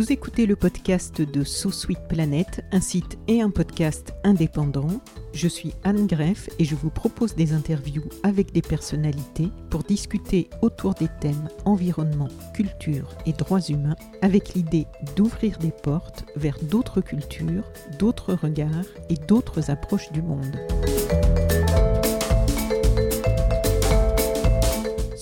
Vous écoutez le podcast de So Planet, un site et un podcast indépendant. Je suis Anne Greff et je vous propose des interviews avec des personnalités pour discuter autour des thèmes environnement, culture et droits humains avec l'idée d'ouvrir des portes vers d'autres cultures, d'autres regards et d'autres approches du monde.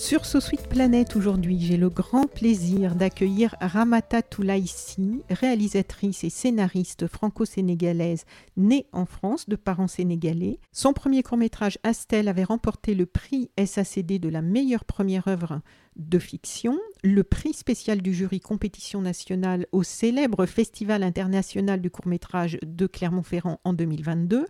Sur So Sweet Planet aujourd'hui, j'ai le grand plaisir d'accueillir Ramata Toulaïsi, réalisatrice et scénariste franco-sénégalaise née en France de parents sénégalais. Son premier court-métrage Astel avait remporté le prix SACD de la meilleure première œuvre de fiction, le prix spécial du jury compétition nationale au célèbre Festival international du court-métrage de Clermont-Ferrand en 2022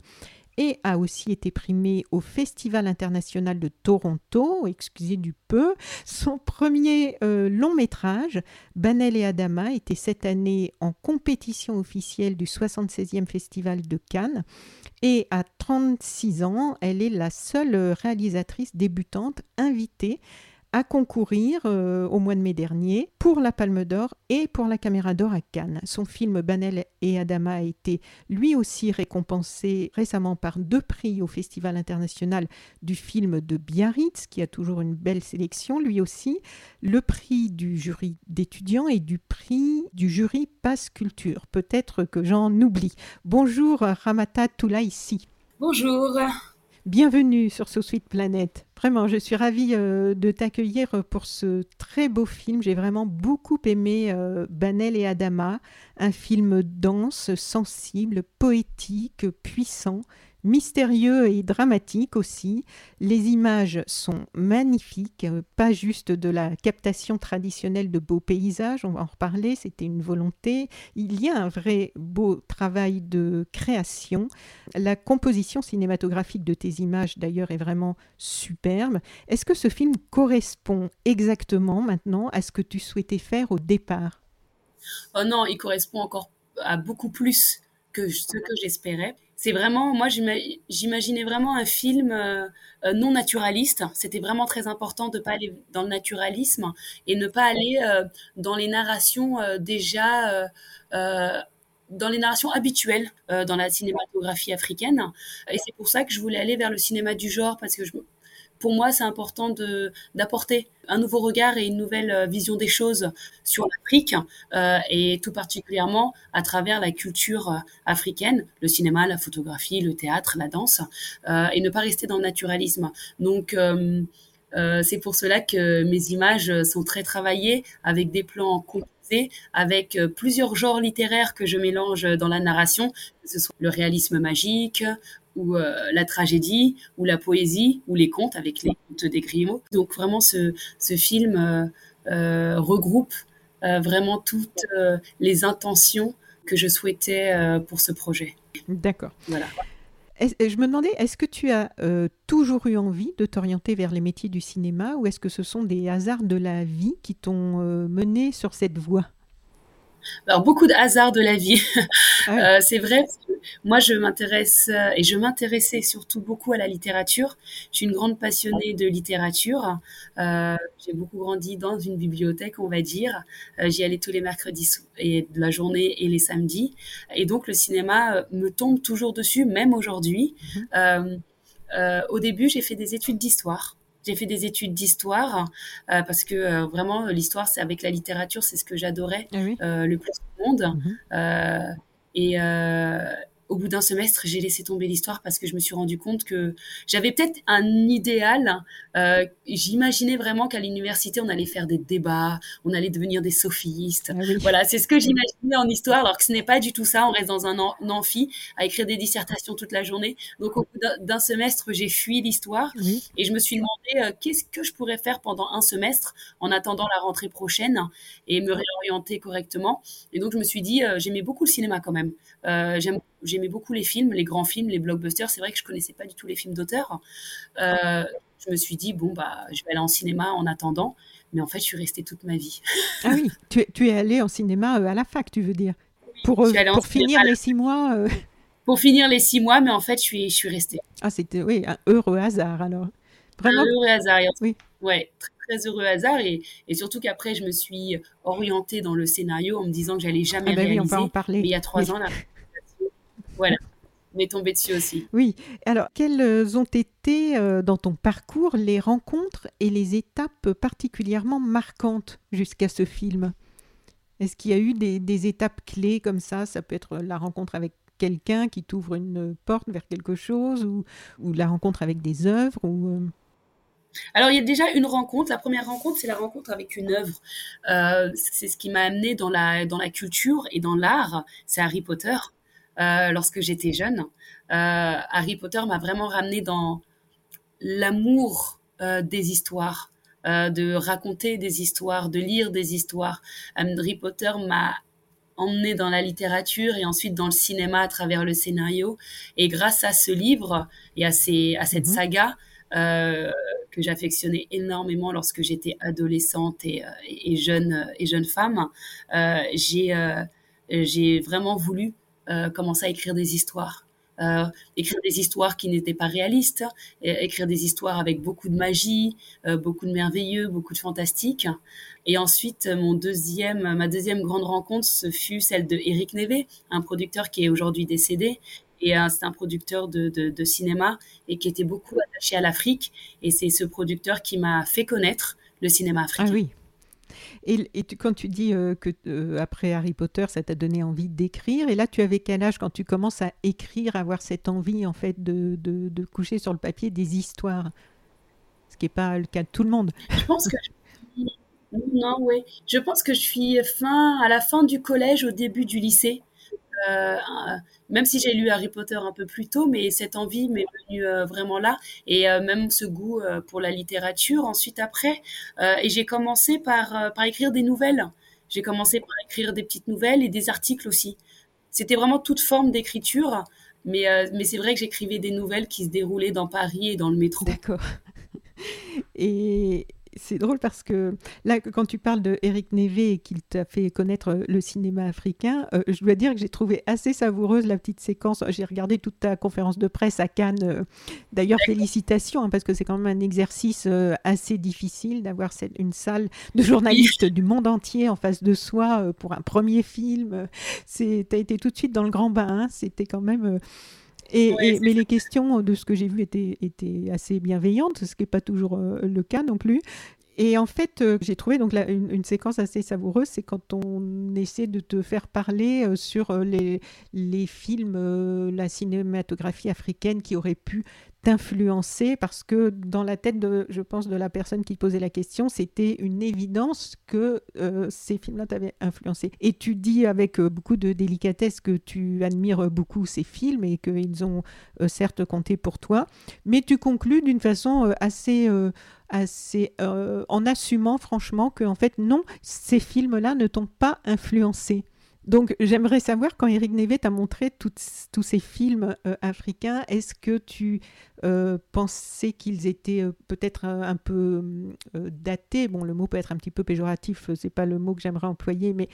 et a aussi été primé au Festival international de Toronto, excusez du peu. Son premier euh, long métrage, Banel et Adama, était cette année en compétition officielle du 76e Festival de Cannes. Et à 36 ans, elle est la seule réalisatrice débutante invitée à concourir euh, au mois de mai dernier pour la Palme d'Or et pour la Caméra d'Or à Cannes. Son film Banel et Adama a été lui aussi récompensé récemment par deux prix au Festival international du film de Biarritz, qui a toujours une belle sélection, lui aussi, le prix du jury d'étudiants et du prix du jury Passe Culture. Peut-être que j'en oublie. Bonjour Ramata Toulaïsi. Bonjour. Bienvenue sur So Sweet Planet. Vraiment, je suis ravie euh, de t'accueillir pour ce très beau film. J'ai vraiment beaucoup aimé euh, Banel et Adama, un film dense, sensible, poétique, puissant mystérieux et dramatique aussi. Les images sont magnifiques, euh, pas juste de la captation traditionnelle de beaux paysages, on va en reparler, c'était une volonté. Il y a un vrai beau travail de création. La composition cinématographique de tes images d'ailleurs est vraiment superbe. Est-ce que ce film correspond exactement maintenant à ce que tu souhaitais faire au départ? Oh non, il correspond encore à beaucoup plus que ce que j'espérais c'est vraiment, moi, j'imaginais vraiment un film euh, euh, non naturaliste. C'était vraiment très important de pas aller dans le naturalisme et ne pas aller euh, dans les narrations déjà dans les narrations habituelles dans la cinématographie africaine. Et c'est pour ça que je voulais aller vers le cinéma du genre parce que je, pour moi, c'est important d'apporter un nouveau regard et une nouvelle euh, vision des choses sur l'Afrique euh, et tout particulièrement à travers la culture euh, africaine, le cinéma, la photographie, le théâtre, la danse, et ne pas rester dans le naturalisme. Donc c'est pour cela que mes images sont très travaillées avec des plans composés, avec plusieurs genres littéraires que je mélange dans la narration, que ce soit le réalisme magique ou euh, la tragédie, ou la poésie, ou les contes avec les contes des Grimaud. Donc vraiment, ce, ce film euh, euh, regroupe vraiment toutes les intentions que je souhaitais pour ce projet. D'accord. Voilà. Je me demandais, est-ce que tu as toujours eu envie de t'orienter vers les métiers du cinéma ou est-ce que ce sont des hasards de la vie qui t'ont mené sur cette voie? Alors beaucoup de hasards de la vie. Ah euh, c'est vrai. Moi, je m'intéresse euh, et je m'intéressais surtout beaucoup à la littérature. Je suis une grande passionnée de littérature. Euh, j'ai beaucoup grandi dans une bibliothèque, on va dire. Euh, J'y allais tous les mercredis et de la journée et les samedis. Et donc le cinéma me tombe toujours dessus, même aujourd'hui. Mhm. Au début, j'ai fait des études d'histoire. J'ai fait des études d'histoire euh, parce que euh, vraiment l'histoire, c'est avec la littérature, c'est ce que j'adorais ah euh, le plus au monde. Mhm. et au bout d'un semestre, j'ai laissé tomber l'histoire parce que je me suis rendu compte que j'avais peut-être un idéal. Euh, J'imaginais vraiment qu'à l'université, on allait faire des débats, on allait devenir des sophistes. Ah voilà, c'est ce que j'imaginais en histoire, alors que ce n'est pas du tout ça. On reste dans un, amphi à écrire des dissertations toute la journée. Donc, au bout d'un semestre, j'ai fui l'histoire et je me suis demandé euh, qu'est-ce que je pourrais faire pendant un semestre en attendant la rentrée prochaine et me réorienter correctement. Et donc, je me suis dit, euh, j'aimais beaucoup le cinéma quand même. Euh, j'aimais beaucoup les films, les grands films, les blockbusters. C'est vrai que je connaissais pas du tout les films d'auteur. Euh, je me suis dit, bon, bah, je vais aller en cinéma en attendant. Mais en fait, je suis restée toute ma vie. ah oui, tu es, tu es allée en cinéma à la fac, tu veux dire Pour, pour finir les six mois Pour finir les six mois, mais en fait, je suis, je suis restée. Ah, c'était, oui, un heureux hasard alors. Vraiment? Un heureux hasard. Oui. Ouais, très, très heureux hasard et, et surtout qu'après je me suis orientée dans le scénario en me disant que j'allais jamais ah ben réaliser. Oui, on en parler. Mais il y a trois ans là, voilà, m'est tombé dessus aussi. Oui. Alors, quelles ont été euh, dans ton parcours les rencontres et les étapes particulièrement marquantes jusqu'à ce film? Est-ce qu'il y a eu des, des, étapes clés comme ça? Ça peut être la rencontre avec quelqu'un qui t'ouvre une porte vers quelque chose ou, ou la rencontre avec des œuvres ou euh, alors, il y a déjà une rencontre. La première rencontre, c'est la rencontre avec une œuvre. Euh, c'est ce qui m'a amené dans la, dans la culture et dans l'art. C'est Harry Potter. Euh, lorsque j'étais jeune, euh, Harry Potter m'a vraiment ramené dans l'amour des histoires, de raconter des histoires, de lire des histoires. Harry Potter m'a emmené dans la littérature et ensuite dans le cinéma à travers le scénario. Et grâce à ce livre et à, ces, à cette mhm. saga, euh, que j'affectionnais énormément lorsque j'étais adolescente et, euh, et, jeune et jeune femme. Euh, j'ai j'ai vraiment voulu commencer à écrire des histoires. Euh, écrire des histoires qui n'étaient pas réalistes, écrire des histoires avec beaucoup de magie, euh, beaucoup de merveilleux, beaucoup de fantastique. Et ensuite, mon deuxième, ma deuxième grande rencontre, ce fut celle de Eric Neve, un producteur qui est aujourd'hui décédé et c'est un producteur de, de, cinéma et qui était beaucoup attaché à l'Afrique. Et c'est ce producteur qui m'a fait connaître le cinéma africain. Ah oui. Et, tu, quand tu dis euh, que euh, après Harry Potter, ça t'a donné envie d'écrire, et là, tu avais quel âge quand tu commences à écrire, à avoir cette envie en fait de, de, coucher sur le papier des histoires, ce qui n'est pas le cas de tout le monde. Je pense que. Je pense que je suis fin à la fin du collège, au début du lycée. Euh, même si j'ai lu Harry Potter un peu plus tôt, mais cette envie m'est venue euh, vraiment là, et euh, même ce goût pour la littérature ensuite après. et j'ai commencé par, par écrire des nouvelles. J'ai commencé par écrire des petites nouvelles et des articles aussi. C'était vraiment toute forme d'écriture, mais, mais c'est vrai que j'écrivais des nouvelles qui se déroulaient dans Paris et dans le métro. D'accord. Et, c'est drôle parce que là, quand tu parles de Eric Neve et qu'il t'a fait connaître euh, le cinéma africain, euh, je dois dire que j'ai trouvé assez savoureuse la petite séquence. J'ai regardé toute ta conférence de presse à Cannes. Euh, d'ailleurs, félicitations, hein, parce que c'est quand même un exercice assez difficile d'avoir une salle de journalistes du monde entier en face de soi pour un premier film. Tu as été tout de suite dans le grand bain. Hein. C'était quand même. Et, mais les questions de ce que j'ai vu étaient, étaient, assez bienveillantes, ce qui n'est pas toujours euh, le cas non plus. Et en fait, euh, j'ai trouvé donc une, séquence assez savoureuse, c'est quand on essaie de te faire parler euh, sur les, les films, la cinématographie africaine qui aurait pu t'influencer parce que dans la tête, de, je pense, de la personne qui posait la question, c'était une évidence que euh, ces films-là t'avaient influencé. Et tu dis avec euh, beaucoup de délicatesse que tu admires beaucoup ces films et qu'ils ont euh, certes compté pour toi, mais tu conclus d'une façon assez assez en assumant franchement que en fait non, ces films-là ne t'ont pas influencé. Donc j'aimerais savoir, quand Eric Neve t'a montré tous ces films africains, est-ce que tu euh, pensais qu'ils étaient euh, peut-être un, peu datés. Bon, le mot peut être un petit peu péjoratif, c'est pas le mot que j'aimerais employer, mais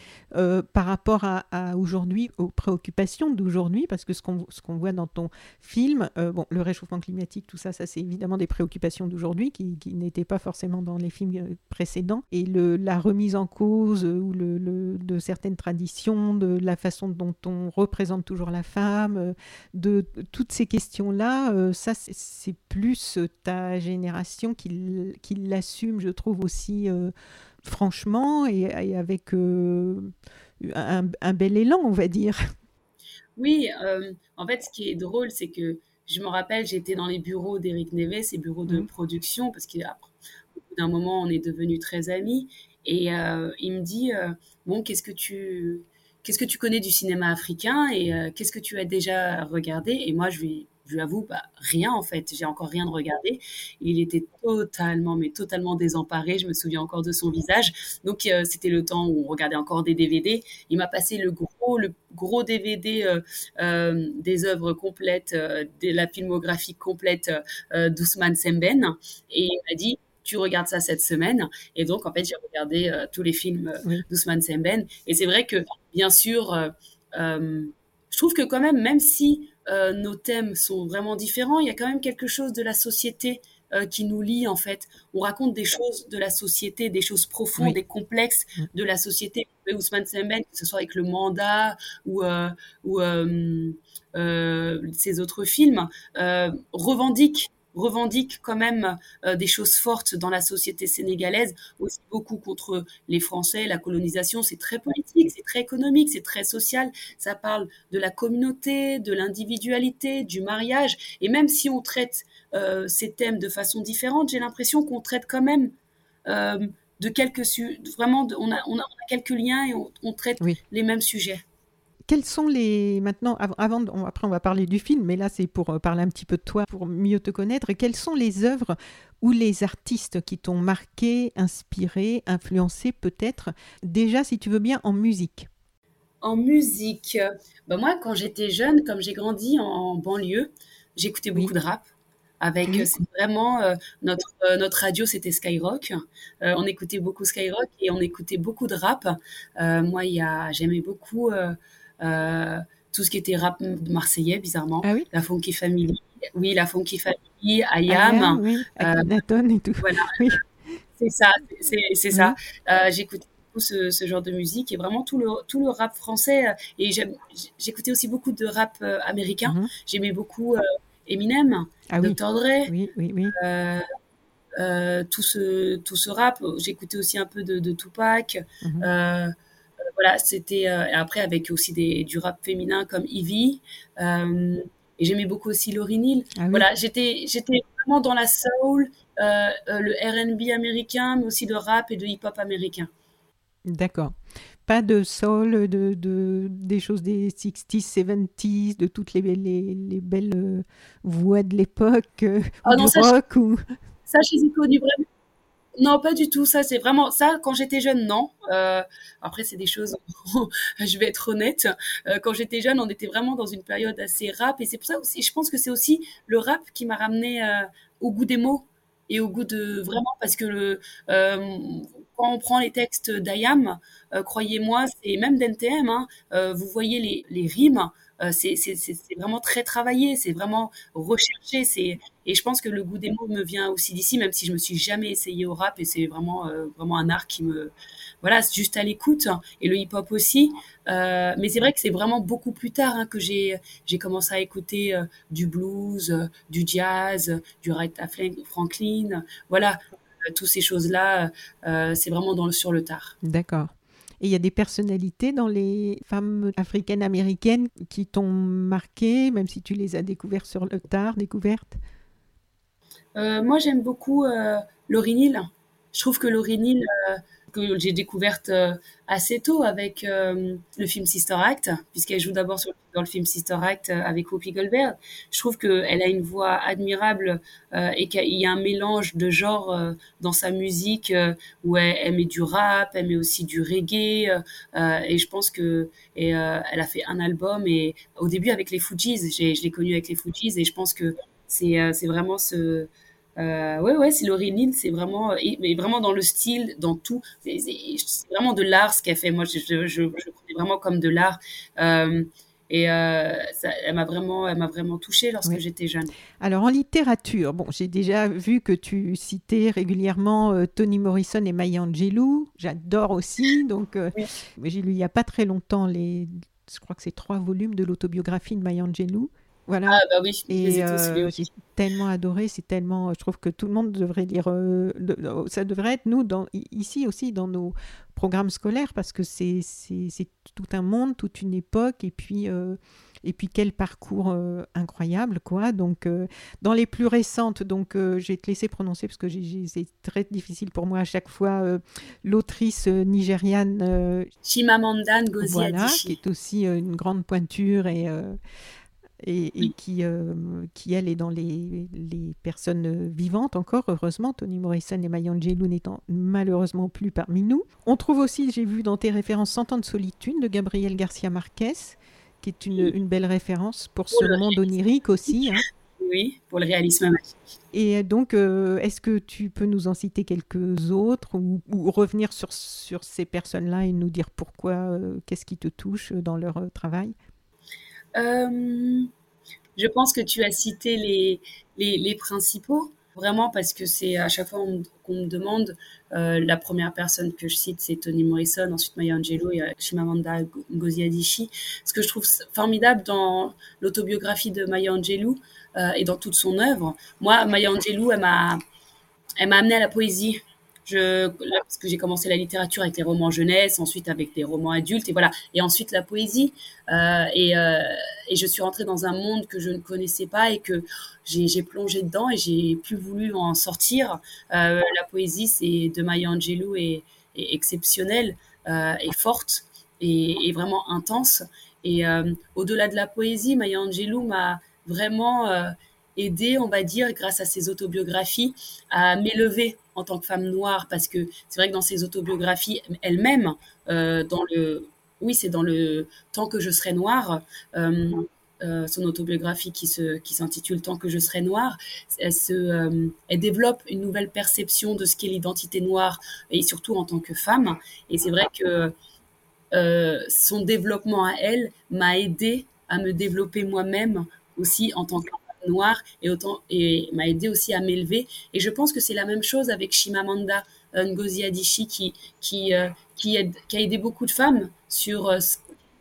par rapport à, aujourd'hui, aux préoccupations d'aujourd'hui, parce que ce qu'on qu'on voit dans ton film, bon, le réchauffement climatique, tout ça, ça c'est évidemment des préoccupations d'aujourd'hui qui, n'étaient pas forcément dans les films précédents, et le, la remise en cause ou le, de certaines traditions de la façon dont on représente toujours la femme, euh, de toutes ces questions-là, euh, ça c'est plus ta génération qui, qui l'assume, je trouve aussi euh, franchement et, avec un, bel élan, on va dire. Oui, en fait, ce qui est drôle, c'est que je me rappelle, j'étais dans les bureaux d'Éric Neves, ses bureaux de mmh. production, parce qu'au bout d'un moment, on est devenus très amis. Et il me dit, bon, qu'est-ce que tu qu'est-ce que tu connais du cinéma africain et euh, qu'est-ce que tu as déjà regardé? Et moi, je lui, je avoue, bah, rien en fait. J'ai encore rien de regardé. Il était totalement, mais totalement désemparé. Je me souviens encore de son visage. Donc, euh, c'était le temps où on regardait encore des DVD. Il m'a passé le gros, le gros DVD euh, des œuvres complètes, de la filmographie complète d'Ousmane Semben. Et il m'a dit, tu regardes ça cette semaine. Et donc, en fait, j'ai regardé euh, tous les films euh, d'Ousmane Semben. Et c'est vrai que, bien sûr, euh, je trouve que quand même, même si nos thèmes sont vraiment différents, il y a quand même quelque chose de la société qui nous lie en fait. On raconte des choses de la société, des choses profondes et complexes mm. de la société. Ousmane Semben, que ce soit avec le mandat ou, ou ces autres films, revendiquent revendique quand même euh, des choses fortes dans la société sénégalaise, aussi beaucoup contre les Français, la colonisation, c'est très politique, c'est très économique, c'est très social, ça parle de la communauté, de l'individualité, du mariage, et même si on traite euh, ces thèmes de façon différente, j'ai l'impression qu'on traite quand même euh, de quelques vraiment, on, a, on, a, quelques liens et on, traite les mêmes sujets quels sont les maintenant avant après on va parler du film mais là c'est pour euh, parler un petit peu de toi pour mieux te connaître. Quelles sont les œuvres ou les artistes qui t'ont marqué, inspiré, influencé peut-être déjà si tu veux bien en musique? En musique, ben moi quand j'étais jeune, comme j'ai grandi en banlieue, j'écoutais beaucoup de rap avec vraiment euh, notre euh, notre radio c'était Skyrock. On écoutait beaucoup Skyrock et on écoutait beaucoup de rap. Moi il y a j'aimais beaucoup euh, tout ce qui était rap marseillais, bizarrement. Ah oui? La Funky Family. Oui, la Funky Family, Ayam. oui, euh, et tout. Voilà. C'est ça, c'est ça. Euh, j'écoutais beaucoup ce, ce, genre de musique et vraiment tout le, tout le rap français. Et j'écoutais aussi beaucoup de rap américain. Mhm. J'aimais beaucoup Eminem, ah, Dr. Dre. Oui, oui, oui. tout, ce, tout ce rap. J'écoutais aussi un peu de, de Tupac. Mhm voilà, c'était euh, après avec aussi des, du rap féminin comme Ivy. Euh, et j'aimais beaucoup aussi Laurie Neal. Ah voilà, j'étais j'étais vraiment dans la soul, euh, le R&B américain, mais aussi de rap et de hip-hop américain. D'accord. Pas de soul, de, de, des choses des 60s, 70s, de toutes les, les, les belles voix de l'époque, ah du rock ou... Ça, je les ai connues vraiment non, pas du tout. Ça, c'est vraiment ça. Quand j'étais jeune, non. Euh, après, c'est des choses. je vais être honnête. Euh, quand j'étais jeune, on était vraiment dans une période assez rap, et c'est pour ça aussi. Je pense que c'est aussi le rap qui m'a ramené euh, au goût des mots et au goût de vraiment parce que quand on prend les textes d'Ayam, croyez-moi, c'est même d'NTM. Hein, vous voyez les, les rimes. C'est vraiment très travaillé, c'est vraiment recherché. C'est et je pense que le goût des mots me vient aussi d'ici, même si je me suis jamais essayé au rap et c'est vraiment euh, vraiment un art qui me voilà, juste à l'écoute et le hip-hop aussi. Euh, mais c'est vrai que c'est vraiment beaucoup plus tard hein, que j'ai j'ai commencé à écouter du blues, du jazz, du Aretha Franklin, voilà. toutes ces choses-là, c'est vraiment sur le tard. D'accord. Et il y a des personnalités dans les femmes africaines américaines qui t'ont marqué, même si tu les as découvertes sur le tard, découvertes? euh, Moi, j'aime beaucoup euh, Laurie Neal. Je trouve que Laurie Neal, euh, que j'ai découverte euh, assez tôt avec euh, le film Sister Act, puisqu'elle joue d'abord dans le film Sister Act euh, avec Whoopi Goldberg. Je trouve qu'elle a une voix admirable et qu'il y a un mélange de genres dans sa musique où elle, met du rap, elle met aussi du reggae. et je pense que et, a fait un album et au début avec les Fujis, je l'ai connue avec les Fujis et je pense que c'est vraiment ce euh, ouais, ouais, c'est Laurie c'est vraiment, mais vraiment dans le style, dans tout. C'est vraiment de l'art ce qu'elle fait. Moi, je, je, je, je vraiment comme de l'art. Euh, et euh, ça, elle m'a vraiment, elle m'a vraiment touchée lorsque j'étais jeune. Alors en littérature, bon, j'ai déjà vu que tu citais régulièrement euh, Toni Morrison et Maya Angelou. J'adore aussi. Donc, euh, j'ai lu il y a pas très longtemps les, je crois que c'est trois volumes de l'autobiographie de Maya Angelou. Voilà. Ah bah oui, et euh, j'ai tellement adoré, c'est tellement, je trouve que tout le monde devrait lire, euh, oh, ça devrait être nous dans, ici aussi dans nos programmes scolaires parce que c'est tout un monde, toute une époque et puis euh, Et puis quel parcours euh, incroyable, quoi. Donc, euh, dans les plus récentes, donc euh, je vais te laisser prononcer parce que c'est très difficile pour moi à chaque fois. L'autrice nigériane Chimamanda Ngozi voilà, qui est aussi une grande pointure et et, qui, qui, elle, est dans les, les, personnes vivantes encore, heureusement. Toni Morrison et Maya Angelou n'étant malheureusement plus parmi nous. On trouve aussi, j'ai vu dans tes références, Cent ans de solitude de Gabriel Garcia Marquez, qui est une, une belle référence pour ce monde onirique aussi. Hein. Oui, pour le réalisme magique. Et donc, est-ce que tu peux nous en citer quelques autres ou, revenir sur, sur ces personnes-là et nous dire pourquoi, qu'est-ce qui te touche dans leur travail? euh, je pense que tu as cité les, les, principaux, vraiment parce que c'est à chaque fois qu'on me demande, euh, la première personne que je cite, c'est Toni Morrison, ensuite Maya Angelou et Chimamanda Ngozi Adichie. Ce que je trouve formidable dans l'autobiographie de Maya Angelou euh, et dans toute son œuvre, moi, Maya Angelou, elle m'a amené à la poésie. Je, parce que j'ai commencé la littérature avec les romans jeunesse, ensuite avec des romans adultes, et voilà, et ensuite la poésie. Euh, et, euh, et, je suis rentrée dans un monde que je ne connaissais pas et que j'ai plongé dedans et j'ai plus voulu en sortir. Euh, la poésie, c'est de Maya Angelou est, est exceptionnelle euh, et forte et, et, vraiment intense. Et euh, au-delà de la poésie, Maya Angelou m'a vraiment aidé, on va dire, grâce à ses autobiographies, à m'élever en tant que femme noire, parce que c'est vrai que dans ses autobiographies elle-même, euh, dans le, oui, c'est dans le Tant que je serai noire, euh, euh, son autobiographie qui qui s'intitule Tant que je serai noire, elle se, elle développe une nouvelle perception de ce qu'est l'identité noire et surtout en tant que femme. Et c'est vrai que son développement à elle m'a aidé à me développer moi-même aussi en tant que noire et m'a aidé aussi à m'élever. Et je pense que c'est la même chose avec Shimamanda euh, Ngozi Adichie qui qui euh, qui, a aidé beaucoup de femmes sur euh,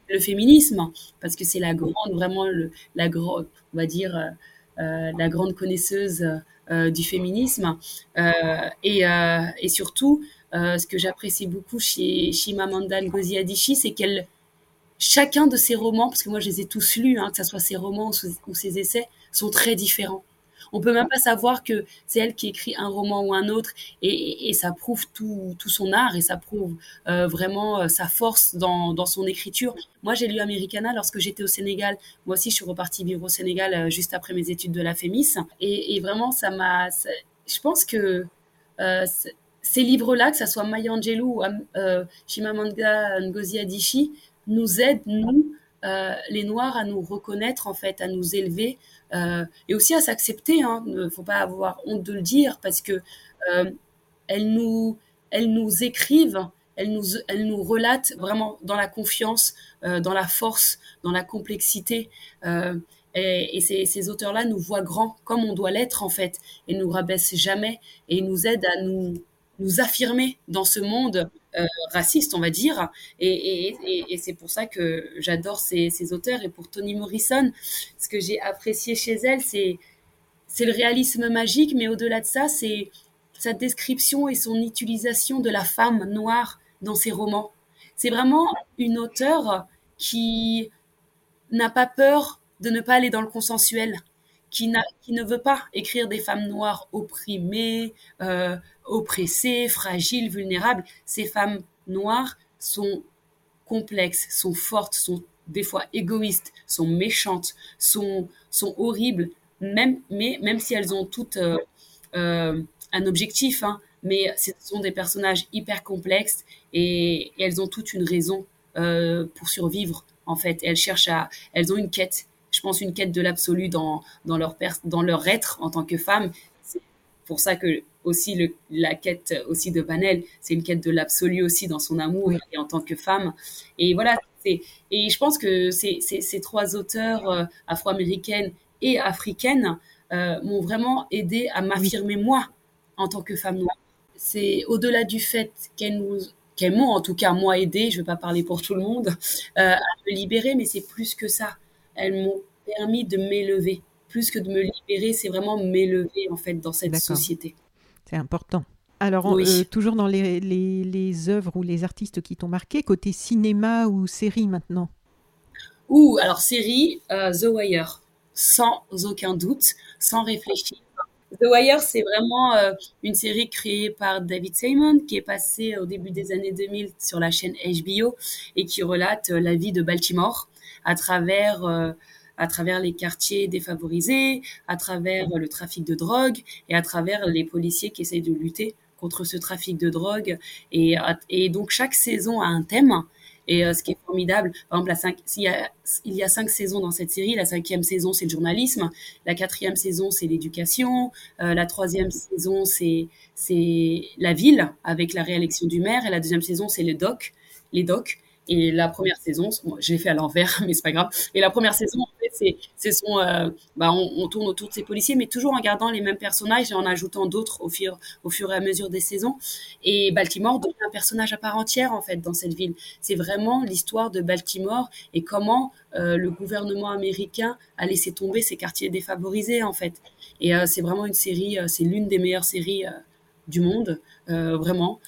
le féminisme parce que c'est la grande vraiment la grande on va dire la grande connaisseuse du féminisme et, surtout ce que j'apprécie beaucoup chez Shimamanda Ngozi Adichie c'est qu'elle chacun de ses romans, parce que moi je les ai tous lus, hein, que ce soit ses romans ou ses essais, sont très différents. On peut même pas savoir que c'est elle qui écrit un roman ou un autre, et, ça prouve tout, son art et ça prouve euh, vraiment euh, sa force dans, son écriture. Moi, j'ai lu Americana lorsque j'étais au Sénégal. Moi aussi, je suis repartie vivre au Sénégal euh, juste après mes études de la FEMIS, et, vraiment, ça m'a. Je pense que ces livres-là, que ce soit Maya Angelou ou Chimamanda Ngozi Adichie, nous aident, nous, les Noirs, à nous reconnaître, en fait, à nous élever, et aussi à s'accepter. Hein. Il ne faut pas avoir honte de le dire parce que euh, elles nous, elles nous écrivent, elles nous, elles nous relatent vraiment dans la confiance, euh, dans la force, dans la complexité. Euh, et, et, ces, ces auteurs-là nous voient grands comme on doit l'être en fait, et nous rabaissent jamais et nous aident à nous, nous affirmer dans ce monde euh, raciste, on va dire. Et, c'est pour ça que j'adore ces, auteurs. Et pour Toni Morrison, ce que j'ai apprécié chez elle, c'est c'est le réalisme magique, mais au-delà de ça, c'est sa description et son utilisation de la femme noire dans ses romans. C'est vraiment une auteure qui n'a pas peur de ne pas aller dans le consensuel, qui, ne veut pas écrire des femmes noires opprimées, euh, oppressées, fragiles, vulnérables. Ces femmes noires sont complexes, sont fortes, sont des fois égoïstes, sont méchantes, sont, horribles, même, mais, même si elles ont toutes euh, euh, un objectif. Hein, mais ce sont des personnages hyper complexes et, elles ont toute une raison pour survivre en fait. elles cherchent à, elles ont une quête. Je pense une quête de l'absolu dans, dans leur dans leur être en tant que femme. C'est pour ça que aussi le, la quête aussi de Banel, c'est une quête de l'absolu aussi dans son amour et en tant que femme. Et voilà, et je pense que ces, ces, trois auteurs euh, afro-américaines et africaines euh, m'ont vraiment aidé à m'affirmer moi en tant que femme noire. C'est au-delà du fait qu'elles nous qu'elles m'ont en tout cas moi aidé, je ne vais pas parler pour tout le monde, euh, à me libérer, mais c'est plus que ça. Elles m'ont permis de m'élever. Plus que de me libérer, c'est vraiment m'élever en fait dans cette société. C'est important. Alors, euh, toujours dans les, les, œuvres ou les artistes qui t'ont marqué, côté cinéma ou série maintenant? Ou alors série The Wire, sans aucun doute, sans réfléchir. The Wire, c'est vraiment une série créée par David Simon qui est passée au début des années 2000 sur la chaîne HBO et qui relate la vie de Baltimore à travers à travers les quartiers défavorisés, à travers le trafic de drogue et à travers les policiers qui essayent de lutter contre ce trafic de drogue. Et, et donc chaque saison a un thème. Et euh, ce qui est formidable, par exemple, il, y a, il y a cinq saisons dans cette série. La cinquième saison, c'est le journalisme. La quatrième saison, c'est l'éducation. Euh, la troisième saison, c'est c'est la ville avec la réélection du maire. Et la deuxième saison, c'est les docs, les docs. Et la première saison, j'ai fait à l'envers, mais c'est pas grave. Et la première saison, en fait, c'est, c'est son, euh, bah, on, tourne autour de ces policiers, mais toujours en gardant les mêmes personnages et en ajoutant d'autres au fur, et à mesure des saisons. Et Baltimore devient un personnage à part entière, en fait, dans cette ville. C'est vraiment l'histoire de Baltimore et comment euh, le gouvernement américain a laissé tomber ces quartiers défavorisés, en fait. Et euh, c'est vraiment une série, c'est l'une des meilleures séries du monde, vraiment,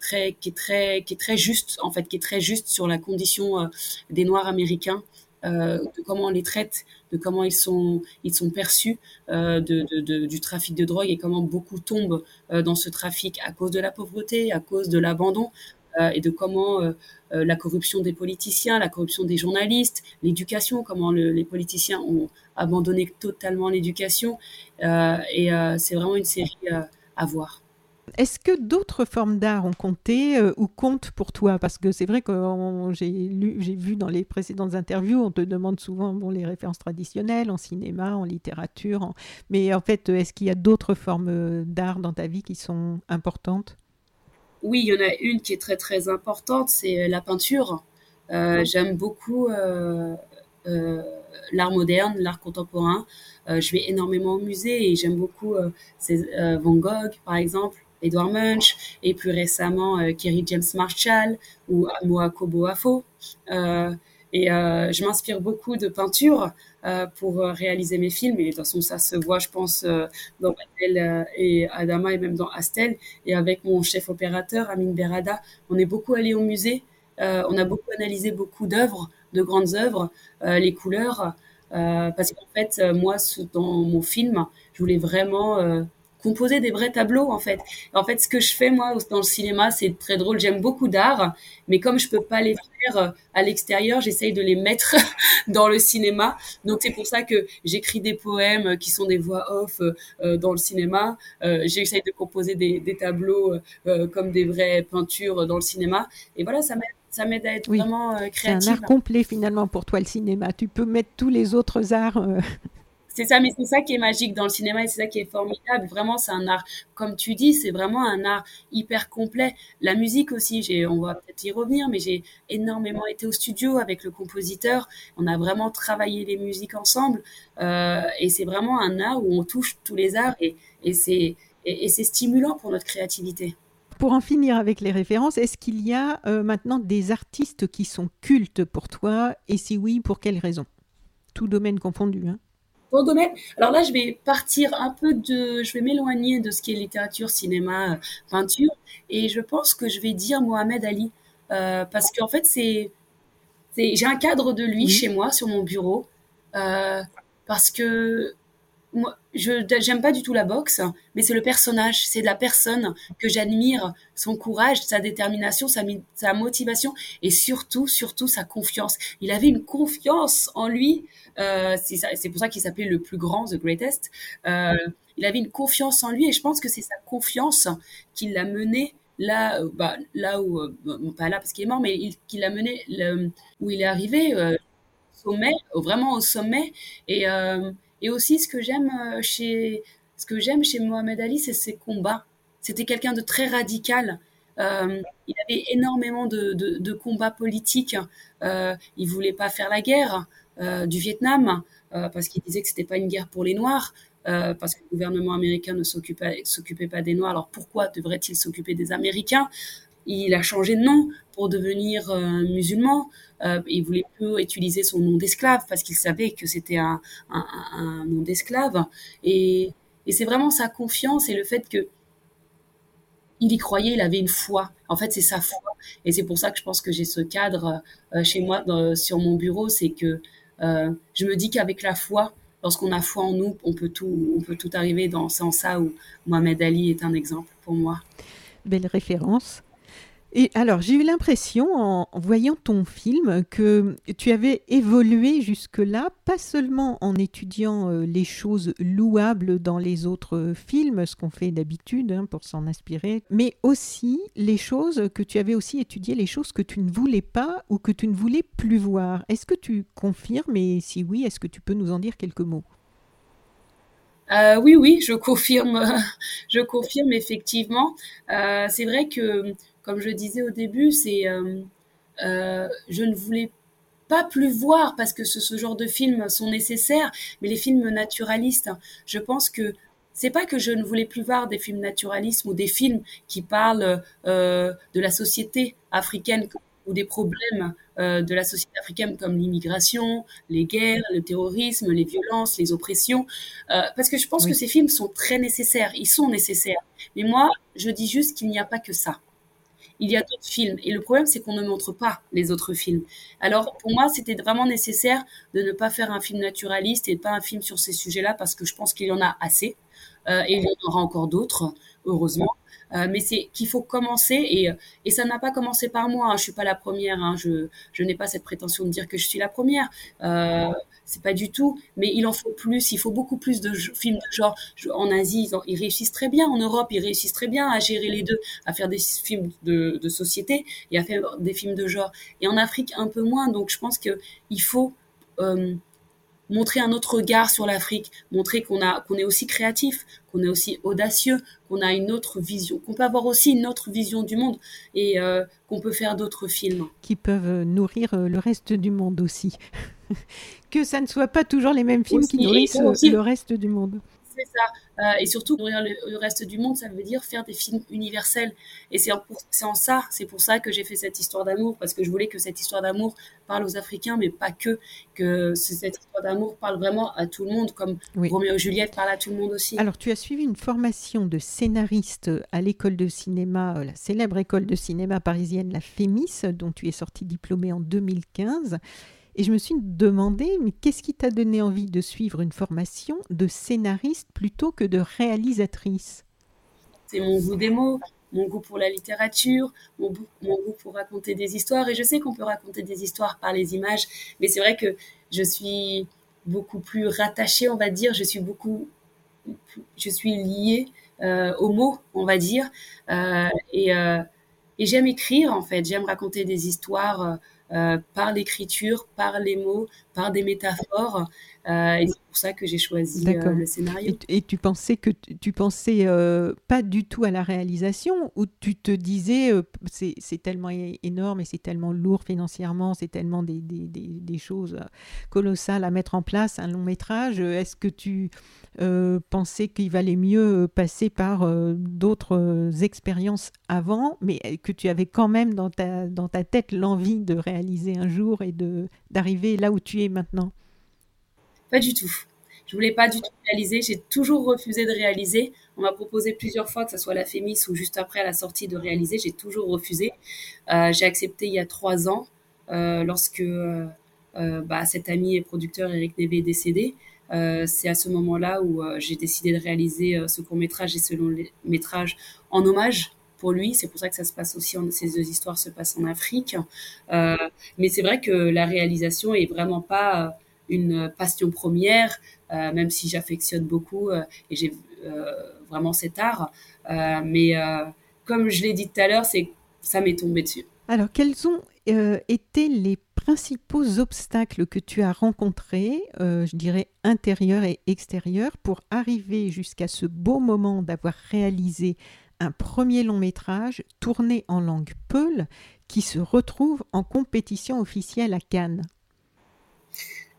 qui est très, qui est très juste en fait, qui est très juste sur la condition euh, des Noirs américains, euh, de comment on les traite, de comment ils sont, ils sont perçus euh, de, de, du trafic de drogue et comment beaucoup tombent dans ce trafic à cause de la pauvreté, à cause de l'abandon. et de comment la corruption des politiciens, la corruption des journalistes, l'éducation, comment le, les politiciens ont abandonné totalement l'éducation. et c'est vraiment une série à voir. Est-ce que d'autres formes d'art ont compté euh, ou comptent pour toi? Parce que c'est vrai que j'ai vu dans les précédentes interviews, on te demande souvent bon, les références traditionnelles en cinéma, en littérature. Mais en fait, est-ce qu'il y a d'autres formes d'art dans ta vie qui sont importantes? Oui, il y en a une qui est très très importante, c'est euh, la peinture. Euh, J'aime beaucoup euh, euh, l'art moderne, l'art contemporain. Euh, je vais énormément au musée et j'aime beaucoup Van Gogh, par exemple. Edouard Munch et plus récemment euh, Kerry James Marshall ou Moako Boafo. Euh, et euh, je m'inspire beaucoup de peinture pour réaliser mes films. Et de toute façon, ça se voit, je pense, dans Adèle et Adama et même dans Astel. Et avec mon chef opérateur, Amin Berada, on est beaucoup allé au musée. on a beaucoup analysé beaucoup d'œuvres, de grandes œuvres, les couleurs. parce qu'en fait, moi, dans mon film, je voulais vraiment composer des vrais tableaux en fait. En fait, ce que je fais moi dans le cinéma, c'est très drôle. J'aime beaucoup d'art, mais comme je peux pas les faire euh, à l'extérieur, j'essaye de les mettre dans le cinéma. Donc c'est pour ça que j'écris des poèmes qui sont des voix off euh, dans le cinéma. Euh, j'essaye de composer des, des tableaux comme des vraies peintures dans le cinéma. Et voilà, ça m'aide ça m'aide à être vraiment créative. C'est un art complet finalement pour toi le cinéma. Tu peux mettre tous les autres arts c'est ça, mais c'est ça qui est magique dans le cinéma et c'est ça qui est formidable. Vraiment, c'est un art, comme tu dis, c'est vraiment un art hyper complet. La musique aussi, on va peut-être y revenir, mais j'ai énormément été au studio avec le compositeur. On a vraiment travaillé les musiques ensemble euh, et c'est vraiment un art où on touche tous les arts et c'est stimulant pour notre créativité. Pour en finir avec les références, est-ce qu'il y a euh, maintenant des artistes qui sont cultes pour toi? Et si oui, pour quelles raisons? Tout domaine confondu. Hein domaine. Alors là, je vais partir un peu de, je vais m'éloigner de ce qui est littérature, cinéma, euh, peinture, et je pense que je vais dire Mohamed Ali, euh, parce qu'en fait, c'est, c'est, j'ai un cadre de lui chez moi sur mon bureau, euh, parce que moi, je j'aime pas du tout la boxe, mais c'est le personnage, c'est la personne que j'admire, son courage, sa détermination, sa, sa motivation et surtout, surtout sa confiance. Il avait une confiance en lui. Euh, c'est pour ça qu'il s'appelait le plus grand, the greatest. Euh, il avait une confiance en lui et je pense que c'est sa confiance qui l'a mené là, bah, là où, euh, pas là parce qu'il est mort, mais qui l'a mené où il est arrivé, euh, sommet, vraiment au sommet et euh, aussi, ce que j'aime euh, chez, ce que j'aime chez Mohamed Ali, c'est ses combats. C'était quelqu'un de très radical. Euh, il avait énormément de, de, combats politiques. Euh, il voulait pas faire la guerre euh, du Vietnam euh, parce qu'il disait que c'était pas une guerre pour les Noirs. Euh, parce que le gouvernement américain ne s'occupait, pas des Noirs. Alors pourquoi devrait-il s'occuper des Américains? Il a changé de nom pour devenir euh, musulman. Euh, il voulait plus utiliser son nom d'esclave parce qu'il savait que c'était un, nom d'esclave. Et, et c'est vraiment sa confiance et le fait que il y croyait, il avait une foi. En fait, c'est sa foi Et c'est pour ça que je pense que j'ai ce cadre chez moi sur mon bureau, c'est que je me dis qu'avec la foi, lorsqu'on a foi en nous, on peut tout, on peut tout arriver dans en ça où Mohamed Ali est un exemple pour moi. Belle référence. Et alors, j'ai eu l'impression, en voyant ton film, que tu avais évolué jusque-là, pas seulement en étudiant euh, les choses louables dans les autres films, ce qu'on fait d'habitude hein, pour s'en inspirer, mais aussi les choses que tu avais aussi étudiées, les choses que tu ne voulais pas ou que tu ne voulais plus voir. Est-ce que tu confirmes Et si oui, est-ce que tu peux nous en dire quelques mots? Euh, oui, oui, je confirme, je confirme effectivement. Euh, c'est vrai que comme je disais au début, c'est euh, euh, je ne voulais pas plus voir parce que ce, genre de films sont nécessaires, mais les films naturalistes, je pense que c'est pas que je ne voulais plus voir des films naturalistes ou des films qui parlent euh, de la société africaine ou des problèmes de la société africaine comme l'immigration, les guerres, le terrorisme, les violences, les oppressions, parce que je pense que ces films sont très nécessaires, ils sont nécessaires. Mais moi, je dis juste qu'il n'y a pas que ça il y a d'autres films. Et le problème, c'est qu'on ne montre pas les autres films. Alors, pour moi, c'était vraiment nécessaire de ne pas faire un film naturaliste et pas un film sur ces sujets-là parce que je pense qu'il y en a assez. Euh, et il y en aura encore d'autres, heureusement. Euh, mais c'est qu'il faut commencer et, et ça n'a pas commencé par moi. Hein. Je suis pas la première. Hein. Je, je n'ai pas cette prétention de dire que je suis la première. Euh, c'est pas du tout. Mais il en faut plus. Il faut beaucoup plus de films de genre. En Asie, ils, ils, réussissent très bien. En Europe, ils réussissent très bien à gérer les deux, à faire des films de, de société et à faire des films de genre. Et en Afrique, un peu moins. Donc, je pense que il faut euh, montrer un autre regard sur l'Afrique, montrer qu'on a qu'on est aussi créatif, qu'on est aussi audacieux, qu'on a une autre vision, qu'on peut avoir aussi une autre vision du monde et euh, qu'on peut faire d'autres films qui peuvent nourrir euh, le reste du monde aussi. que ça ne soit pas toujours les mêmes films qui nourrissent le reste du monde. Ça. Euh, et surtout, nourrir le, reste du monde, ça veut dire faire des films universels. Et c'est en, en, ça, c'est pour ça que j'ai fait cette histoire d'amour, parce que je voulais que cette histoire d'amour parle aux Africains, mais pas que, que cette histoire d'amour parle vraiment à tout le monde, comme Roméo et Juliette parle à tout le monde aussi. Alors, tu as suivi une formation de scénariste à l'école de cinéma, euh, la célèbre école de cinéma parisienne, la FEMIS, dont tu es sortie diplômée en 2015. Et je me suis demandé, mais qu'est-ce qui t'a donné envie de suivre une formation de scénariste plutôt que de réalisatrice? C'est mon goût des mots, mon goût pour la littérature, mon, goût pour raconter des histoires. Et je sais qu'on peut raconter des histoires par les images, mais c'est vrai que je suis beaucoup plus rattachée, on va dire. Je suis beaucoup, je suis liée euh, aux mots, on va dire. Euh, et, euh, et j'aime écrire, en fait. J'aime raconter des histoires par l'écriture, par les mots, par des métaphores. Euh, et c'est pour ça que j'ai choisi euh, le scénario. Et, tu pensais que tu, pensais pas du tout à la réalisation ou tu te disais c'est tellement énorme et c'est tellement lourd financièrement, c'est tellement des, des, des, des, choses colossales à mettre en place, un long métrage. Est-ce que tu euh, penser qu'il valait mieux euh, passer par euh, d'autres expériences avant, mais que tu avais quand même dans ta, dans ta tête l'envie de réaliser un jour et d'arriver là où tu es maintenant? Pas du tout. Je voulais pas du tout réaliser. J'ai toujours refusé de réaliser. On m'a proposé plusieurs fois, que ce soit la Fémis ou juste après la sortie, de réaliser. J'ai toujours refusé. j'ai accepté il y a trois ans, lorsque bah, cet ami et producteur Eric Neve est décédé. Euh, c'est à ce moment-là où euh, j'ai décidé de réaliser euh, ce court métrage et ce long métrage en hommage pour lui. C'est pour ça que ça se passe aussi, en, ces deux histoires se passent en Afrique. mais c'est vrai que la réalisation est vraiment pas une passion première, même si j'affectionne beaucoup et j'ai vraiment cet art. mais comme je l'ai dit tout à l'heure, c'est ça m'est tombé dessus. Alors, quels ont été les principaux obstacles que tu as rencontrés, euh, je dirais intérieurs et extérieurs, pour arriver jusqu'à ce beau moment d'avoir réalisé un premier long métrage tourné en langue peul qui se retrouve en compétition officielle à Cannes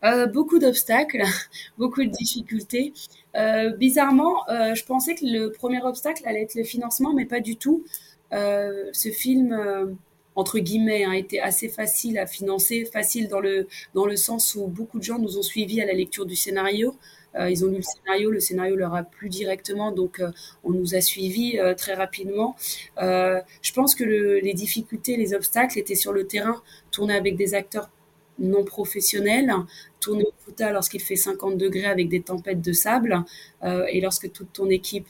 euh, beaucoup d'obstacles, beaucoup de difficultés. Euh, bizarrement, je pensais que le premier obstacle allait être le financement, mais pas du tout. ce film entre guillemets, a été assez facile à financer, facile dans le, dans le sens où beaucoup de gens nous ont suivis à la lecture du scénario. Ils ont lu le scénario, le scénario leur a plu directement, donc on nous a suivis très rapidement. je pense que les difficultés, les obstacles étaient sur le terrain, tourner avec des acteurs non professionnels, tourner au Fouta lorsqu'il fait 50 degrés avec des tempêtes de sable et lorsque toute ton équipe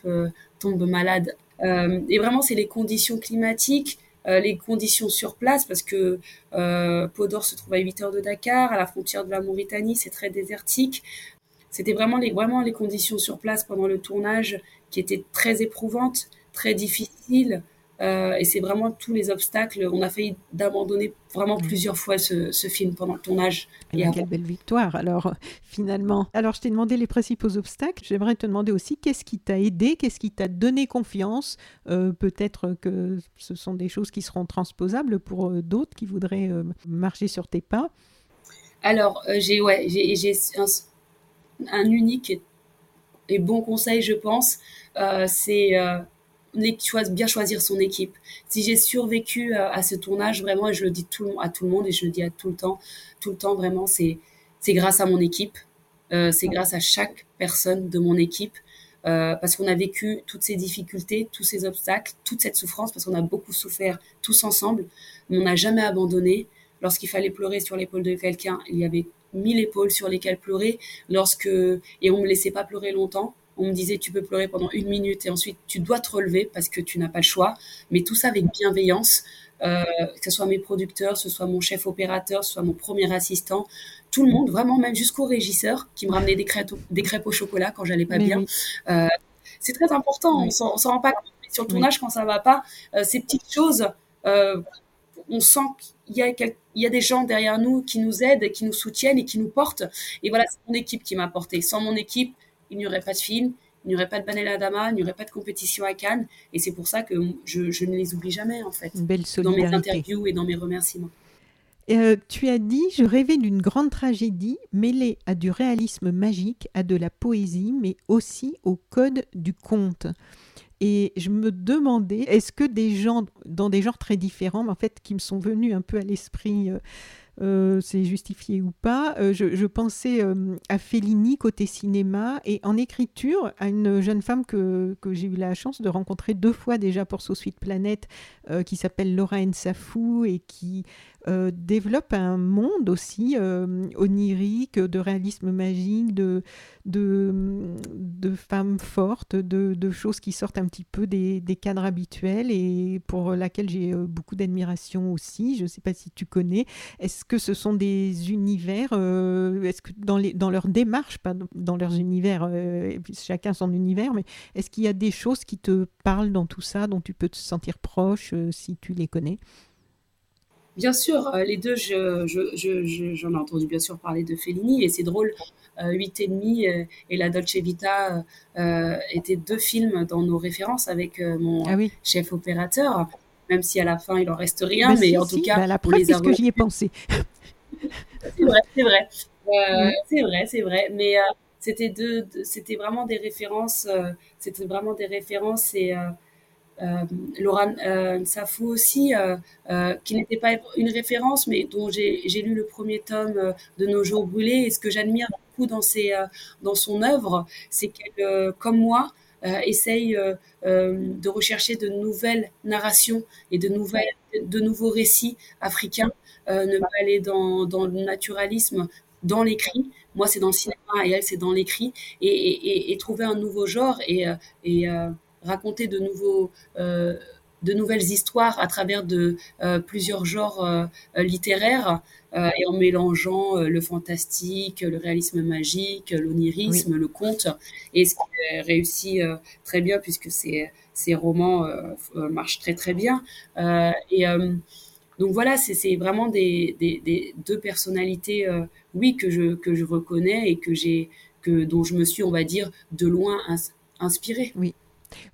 tombe malade. et vraiment, c'est les conditions climatiques, euh, les conditions sur place parce que euh, Podor se trouve à 8 heures de Dakar, à la frontière de la Mauritanie, c'est très désertique. C'était vraiment les, vraiment les conditions sur place pendant le tournage qui étaient très éprouvantes, très difficiles. Euh, et c'est vraiment tous les obstacles. On a failli d'abandonner vraiment plusieurs fois ce, film pendant le tournage. Et quelle belle victoire alors finalement. Alors je t'ai demandé les principaux obstacles. J'aimerais te demander aussi qu'est-ce qui t'a aidé, qu'est-ce qui t'a donné confiance? Euh, peut-être que ce sont des choses qui seront transposables pour euh, d'autres qui voudraient marcher sur tes pas. Alors j'ai ouais j'ai un, un, unique et, bon conseil je pense. c'est bien choisir son équipe. Si j'ai survécu euh, à ce tournage, vraiment, et je le dis à tout le monde et je le dis à tout le temps, tout le temps, vraiment, c'est grâce à mon équipe, euh, c'est grâce à chaque personne de mon équipe, euh, parce qu'on a vécu toutes ces difficultés, tous ces obstacles, toute cette souffrance, parce qu'on a beaucoup souffert tous ensemble, mais on n'a jamais abandonné. Lorsqu'il fallait pleurer sur l'épaule de quelqu'un, il y avait mille épaules sur lesquelles pleurer. Lorsque et on me laissait pas pleurer longtemps on me disait tu peux pleurer pendant une minute et ensuite tu dois te relever parce que tu n'as pas le choix. Mais tout ça avec bienveillance, euh, que ce soit mes producteurs, que ce soit mon chef opérateur, que ce soit mon premier assistant, tout le monde, vraiment même jusqu'au régisseur qui me ramenait des crêpes, des crêpes au chocolat quand j'allais pas bien. Euh, c'est très important, on s'en rend pas compte. Sur le tournage, quand ça va pas, euh, ces petites choses, on sent qu'il y, a il y a des gens derrière nous qui nous aident, qui nous soutiennent et qui nous portent. Et voilà, c'est mon équipe qui m'a porté. Sans mon équipe, il n'y aurait pas de film, il n'y aurait pas de Banel Adama, il n'y aurait pas de compétition à Cannes. Et c'est pour ça que je, ne les oublie jamais, en fait, belle dans mes interviews et dans mes remerciements. Euh, tu as dit, je rêvais d'une grande tragédie mêlée à du réalisme magique, à de la poésie, mais aussi au code du conte. Et je me demandais, est-ce que des gens, dans des genres très différents, mais en fait, qui me sont venus un peu à l'esprit euh, c'est justifié ou pas. Euh, je, pensais euh, à Fellini côté cinéma et en écriture à une jeune femme que, j'ai eu la chance de rencontrer deux fois déjà pour So Sweet Planet qui s'appelle Laura Nsafou et qui développe un monde aussi onirique, de réalisme magique, de, de, femmes fortes, de, de, choses qui sortent un petit peu des, des cadres habituels et pour laquelle j'ai beaucoup d'admiration aussi. Je ne sais pas si tu connais. Que ce sont des univers, est-ce que dans, les, dans leur démarche, pas dans leurs univers, chacun son univers, mais est-ce qu'il y a des choses qui te parlent dans tout ça, dont tu peux te sentir proche si tu les connais? Bien sûr, euh, les deux, j'en je, je, ai entendu bien sûr parler de Fellini et c'est drôle. Euh, 8 et demi euh, et La Dolce Vita euh, étaient deux films dans nos références avec mon ah chef opérateur, même si à la fin il en reste rien, bah, mais en tout cas, bah, la preuve, que j'y ai pensé? c'est vrai, c'est vrai, mm. c'est vrai, c'est vrai, mais c'était deux, c'était vraiment des références, c'était vraiment des références et euh, Laura euh, Nsafou aussi, euh, qui n'était pas une référence, mais dont j'ai lu le premier tome de Nos jours brûlés. Et ce que j'admire beaucoup dans, ses, dans son œuvre, c'est qu'elle, comme moi, essaye de rechercher de nouvelles narrations et de, nouvelles, de nouveaux récits africains, ne pas aller dans, dans le naturalisme, dans l'écrit. Moi, c'est dans le cinéma et elle, c'est dans l'écrit. Et, et, et, trouver un nouveau genre et, et raconter de nouveaux euh, de nouvelles histoires à travers de euh, plusieurs genres euh, littéraires et en mélangeant le fantastique, le réalisme magique, l'onirisme, le conte, et ce qui réussit très bien puisque ces, ces romans marchent très très bien. et donc voilà, c'est vraiment des, des, des, deux personnalités, oui, que je, que je reconnais et que j'ai, que, dont je me suis, on va dire, de loin inspirée. Oui,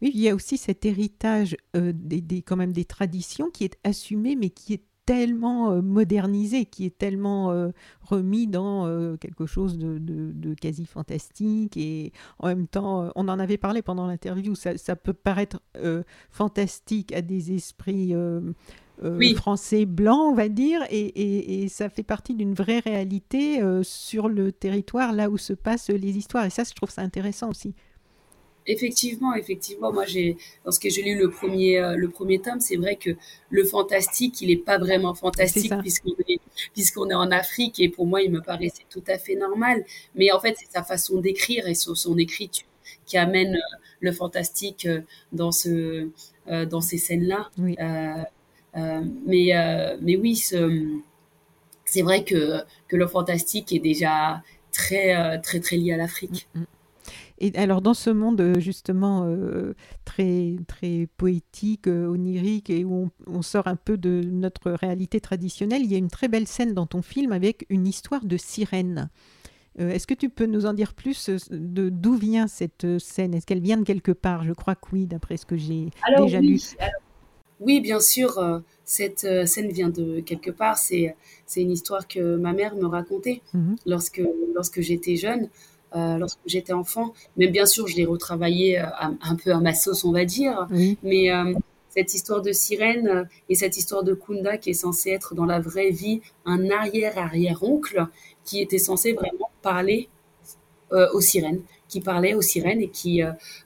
oui, il y a aussi cet héritage euh, des, quand même des traditions qui est assumé, mais qui est tellement euh, modernisé, qui est tellement euh, remis dans quelque chose de, quasi fantastique. Et en même temps, on en avait parlé pendant l'interview, ça, ça, peut paraître fantastique à des esprits français blanc, on va dire, et, ça fait partie d'une vraie réalité sur le territoire là où se passent les histoires. Et ça, je trouve ça intéressant aussi. Effectivement, effectivement, moi j'ai lorsque j'ai lu le premier euh, le premier tome, c'est vrai que le fantastique, il est pas vraiment fantastique puisqu'on est puisqu'on est en Afrique et pour moi il me paraissait tout à fait normal. Mais en fait c'est sa façon d'écrire et son, écriture qui amène euh, le fantastique euh, dans ce dans ces scènes là. mais mais oui, c'est vrai que que le fantastique est déjà très très très lié à l'Afrique. Mm, mm. Et alors dans ce monde euh, justement euh, très très poétique, euh, onirique et où on, sort un peu de notre réalité traditionnelle, il y a une très belle scène dans ton film avec une histoire de sirène. Est-ce que tu peux nous en dire plus de d'où vient cette scène? Est-ce qu'elle vient de quelque part? Je crois que oui, d'après ce que j'ai déjà lu. oui, bien sûr, cette scène vient de quelque part. C'est c'est une histoire que ma mère me racontait mmh lorsque lorsque j'étais jeune. Euh, lorsque j'étais enfant. Mais bien sûr, je l'ai retravaillé euh, un, peu à ma sauce, on va dire. Mais euh, cette histoire de sirène et cette histoire de Kunda qui est censé être dans la vraie vie un arrière-arrière-oncle qui était censé vraiment parler aux sirènes, qui parlait aux sirènes et qui,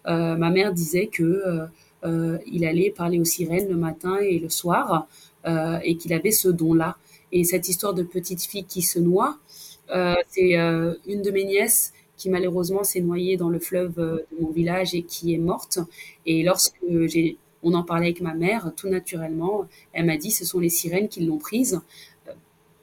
ma mère disait que il allait parler aux sirènes le matin et le soir et qu'il avait ce don-là. Et cette histoire de petite fille qui se noie, c'est une de mes nièces qui malheureusement s'est noyée dans le fleuve euh, de mon village et qui est morte. Et lorsque j'ai, on en parlait avec ma mère, tout naturellement, elle m'a dit ce sont les sirènes qui l'ont prise. Euh,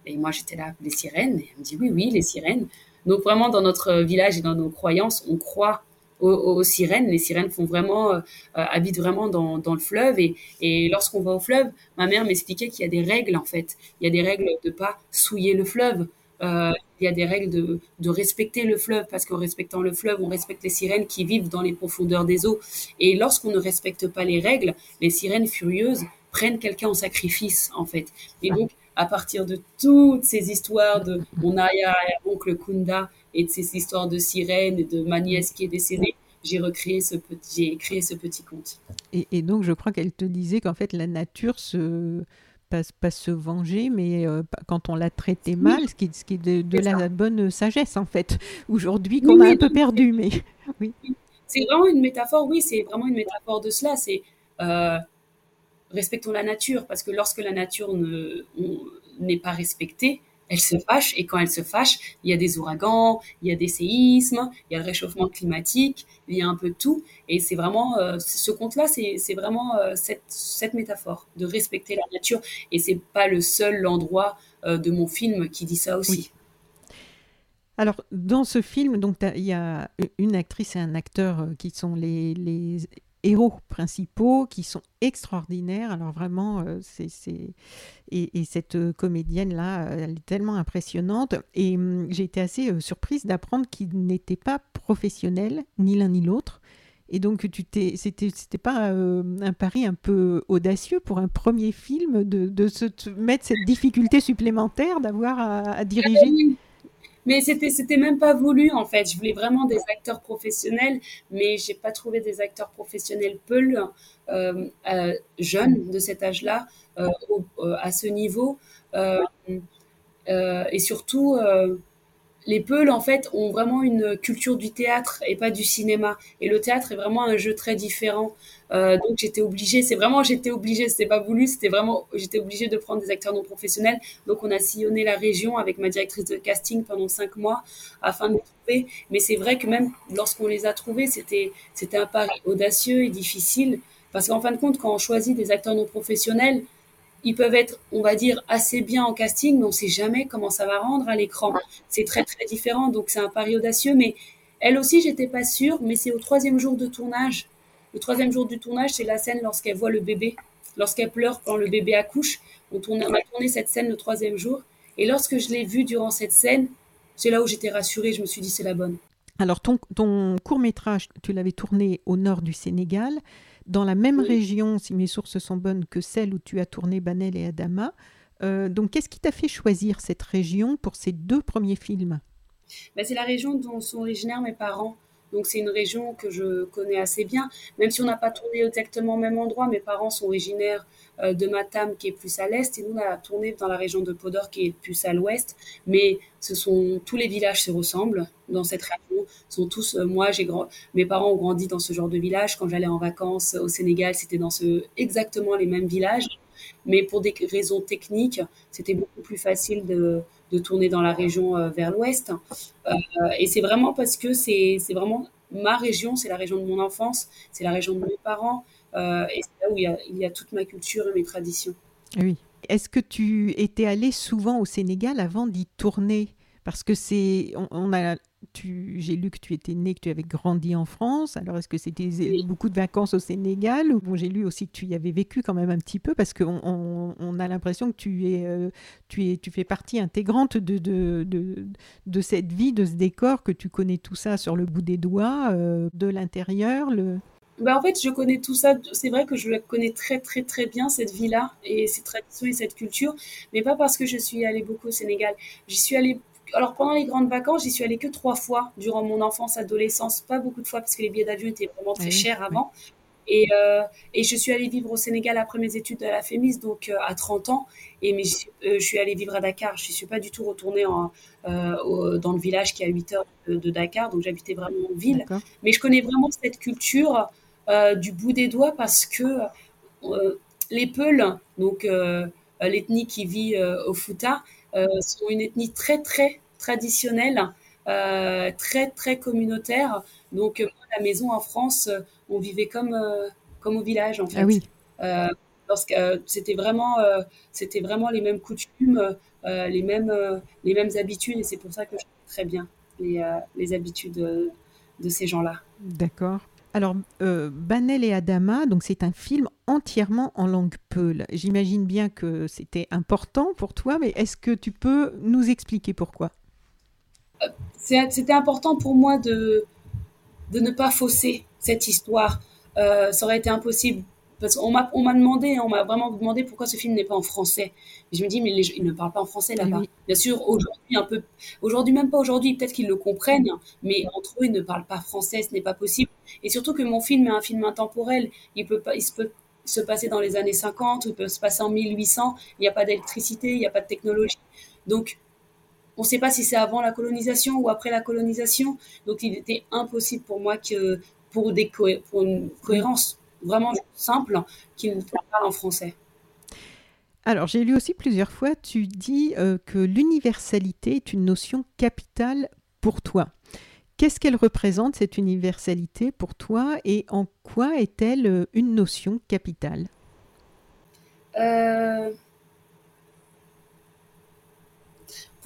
et moi j'étais là, les sirènes? Et elle me dit oui, oui, les sirènes. Donc vraiment dans notre village et dans nos croyances, on croit aux, sirènes. Les sirènes font vraiment, euh, habitent vraiment dans, le fleuve. Et, et lorsqu'on va au fleuve, ma mère m'expliquait qu'il y a des règles en fait. Il y a des règles de pas souiller le fleuve. Euh, il y a des règles de, respecter le fleuve parce qu'en respectant le fleuve, on respecte les sirènes qui vivent dans les profondeurs des eaux. Et lorsqu'on ne respecte pas les règles, les sirènes furieuses prennent quelqu'un en sacrifice, en fait. Et donc, à partir de toutes ces histoires de mon arrière-oncle Kunda et de ces histoires de sirènes et de ma nièce qui est décédée, j'ai recréé ce petit, j'ai créé ce petit conte. Et donc, je crois qu'elle te disait qu'en fait, la nature se pas, pas se venger, mais euh, quand on l'a traité mal, ce qui, ce qui est de, la bonne sagesse en fait, aujourd'hui qu'on a un peu perdu. Mais oui. C'est vraiment une métaphore, oui, c'est vraiment une métaphore de cela. C'est euh, respectons la nature, parce que lorsque la nature n'est pas respectée, elle se fâche et quand elle se fâche, il y a des ouragans, il y a des séismes, il y a le réchauffement climatique, il y a un peu de tout. Et c'est vraiment, euh, ce conte-là, c'est vraiment euh, cette, métaphore de respecter la nature. Et c'est pas le seul endroit euh, de mon film qui dit ça aussi. Alors, dans ce film, il y a une actrice et un acteur qui sont les, les héros principaux qui sont extraordinaires. Alors vraiment, euh, c'est, Et, cette euh, comédienne-là, elle est tellement impressionnante. Et hum, j'ai été assez euh, surprise d'apprendre qu'ils n'étaient pas professionnels, ni l'un ni l'autre. Et donc, tu t'es, c'était, c'était pas un pari un peu audacieux pour un premier film de, de se mettre cette difficulté supplémentaire d'avoir à diriger? Mais c'était c'était même pas voulu en fait. Je voulais vraiment des acteurs professionnels, mais j'ai pas trouvé des acteurs professionnels peu euh, euh, jeunes de cet âge-là euh, euh à ce niveau euh, et surtout les Peuls, en fait, ont vraiment une culture du théâtre et pas du cinéma. Et le théâtre est vraiment un jeu très différent. Euh, donc j'étais obligée, c'est vraiment j'étais obligée, c'était pas voulu, c'était vraiment j'étais obligée de prendre des acteurs non professionnels. Donc on a sillonné la région avec ma directrice de casting pendant cinq mois afin de les trouver. Mais c'est vrai que même lorsqu'on les a trouvés, c'était c'était un pari audacieux et difficile parce qu'en fin de compte, quand on choisit des acteurs non professionnels, ils peuvent être, on va dire, assez bien en casting, mais on ne sait jamais comment ça va rendre à l'écran. C'est très très différent, donc c'est un pari audacieux. Mais elle aussi, j'étais pas sûre, mais c'est au troisième jour de tournage. Le troisième jour du tournage, c'est la scène lorsqu'elle voit le bébé, lorsqu'elle pleure quand le bébé accouche. On, tourne, on a tourné cette scène le troisième jour. Et lorsque je l'ai vue durant cette scène, c'est là où j'étais rassurée. Je me suis dit, c'est la bonne. Alors, ton, ton court métrage, tu l'avais tourné au nord du Sénégal dans la même région, si mes sources sont bonnes, que celle où tu as tourné Banel et Adama. Euh, donc, qu'est-ce qui t'a fait choisir cette région pour ces deux premiers films? Bah, C'est la région dont sont originaires mes parents. Donc c'est une région que je connais assez bien, même si on n'a pas tourné exactement au même endroit. Mes parents sont originaires euh, de Matam qui est plus à l'est et nous on a tourné dans la région de Podor qui est plus à l'ouest. Mais ce sont tous les villages se ressemblent dans cette région. Sont tous euh, moi j'ai grand mes parents ont grandi dans ce genre de village. Quand j'allais en vacances au Sénégal, c'était dans ce exactement les mêmes villages. Mais pour des raisons techniques, c'était beaucoup plus facile de, de tourner dans la région euh, vers l'ouest. et c'est vraiment parce que c'est vraiment ma région, c'est la région de mon enfance, c'est la région de mes parents. Euh, et c'est là où il y, a, toute ma culture et mes traditions. Oui. Est-ce que tu étais allé souvent au Sénégal avant d'y tourner? Parce que c'est, on, a, j'ai lu que tu étais né, que tu avais grandi en France. Alors est-ce que c'était beaucoup de vacances au Sénégal bon, J'ai lu aussi que tu y avais vécu quand même un petit peu parce qu'on on, a l'impression que tu es, euh, tu es, tu fais partie intégrante de de, de, de, cette vie, de ce décor, que tu connais tout ça sur le bout des doigts, euh, de l'intérieur. Le... Bah en fait, je connais tout ça. C'est vrai que je la connais très, très, très bien, cette vie-là, et ces traditions et cette culture, mais pas parce que je suis allée beaucoup au Sénégal. J'y suis allée. Alors, pendant les grandes vacances, j'y suis allée que trois fois durant mon enfance, adolescence. Pas beaucoup de fois parce que les billets d'avion étaient vraiment très chers avant. Et, euh, et, je suis allée vivre au Sénégal après mes études à la FEMIS, donc euh, à 30 ans. Et mais, euh, je suis allée vivre à Dakar. Je ne suis pas du tout retournée en, dans le village qui est à 8 heures de, de Dakar, donc j'habitais vraiment en ville. Mais je connais vraiment cette culture du bout des doigts parce que les Peuls, donc l'ethnie qui vit au Fouta, sont une ethnie très très traditionnelle, très très communautaire. Donc la maison en France, on vivait comme comme au village en fait. Ah oui. c'était vraiment c'était vraiment les mêmes coutumes les mêmes les mêmes habitudes et c'est pour ça que je connais très bien les, les habitudes de ces gens-là. D'accord. Alors, euh, Banel et Adama, donc c'est un film entièrement en langue peul. J'imagine bien que c'était important pour toi, mais est-ce que tu peux nous expliquer pourquoi? C'était important pour moi de, de ne pas fausser cette histoire. Euh, ça aurait été impossible parce qu'on m'a, on m'a demandé, on m'a vraiment demandé pourquoi ce film n'est pas en français. je me dis, mais les, ils ne parlent pas en français là-bas. Bien sûr, aujourd'hui, un peu, aujourd'hui, même pas aujourd'hui, peut-être qu'ils le comprennent, mais entre eux, ils ne parlent pas français, ce n'est pas possible. Et surtout que mon film est un film intemporel. Il peut pas, il se peut se passer dans les années 50, ou il peut se passer en 1800. Il n'y a pas d'électricité, il n'y a pas de technologie. Donc, on ne sait pas si c'est avant la colonisation ou après la colonisation. Donc, il était impossible pour moi que, pour, des pour une cohérence vraiment simple qu'il parle en français. Alors, j'ai lu aussi plusieurs fois, tu dis euh, que l'universalité est une notion capitale pour toi. Qu'est-ce qu'elle représente, cette universalité, pour toi, et en quoi est-elle euh, une notion capitale? Euh,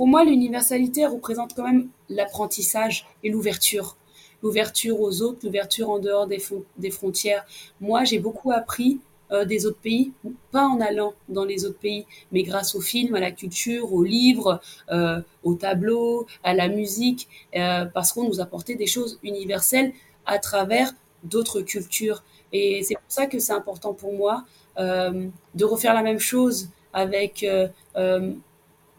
Pour moi, l'universalité représente quand même l'apprentissage et l'ouverture l'ouverture aux autres, l'ouverture en dehors des, frontières. Moi, j'ai beaucoup appris euh, des autres pays, pas en allant dans les autres pays, mais grâce aux films, à la culture, aux livres, euh, aux tableaux, à la musique, euh, parce qu'on nous apportait des choses universelles à travers d'autres cultures. Et c'est pour ça que c'est important pour moi de refaire la même chose avec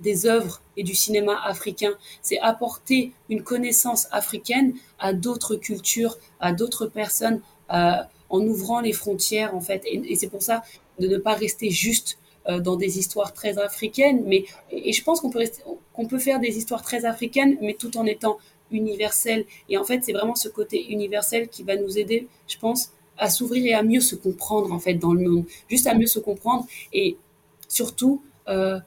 des œuvres et du cinéma africain. C'est apporter une connaissance africaine à d'autres cultures, à d'autres personnes, euh, en ouvrant les frontières en fait. Et, c'est pour ça de ne pas rester juste euh, dans des histoires très africaines, mais et, je pense qu'on peut peut faire des histoires très africaines, mais tout en étant universel. Et en fait, c'est vraiment ce côté universel qui va nous aider, je pense, à s'ouvrir et à mieux se comprendre en fait dans le monde, juste à mieux se comprendre et surtout euh,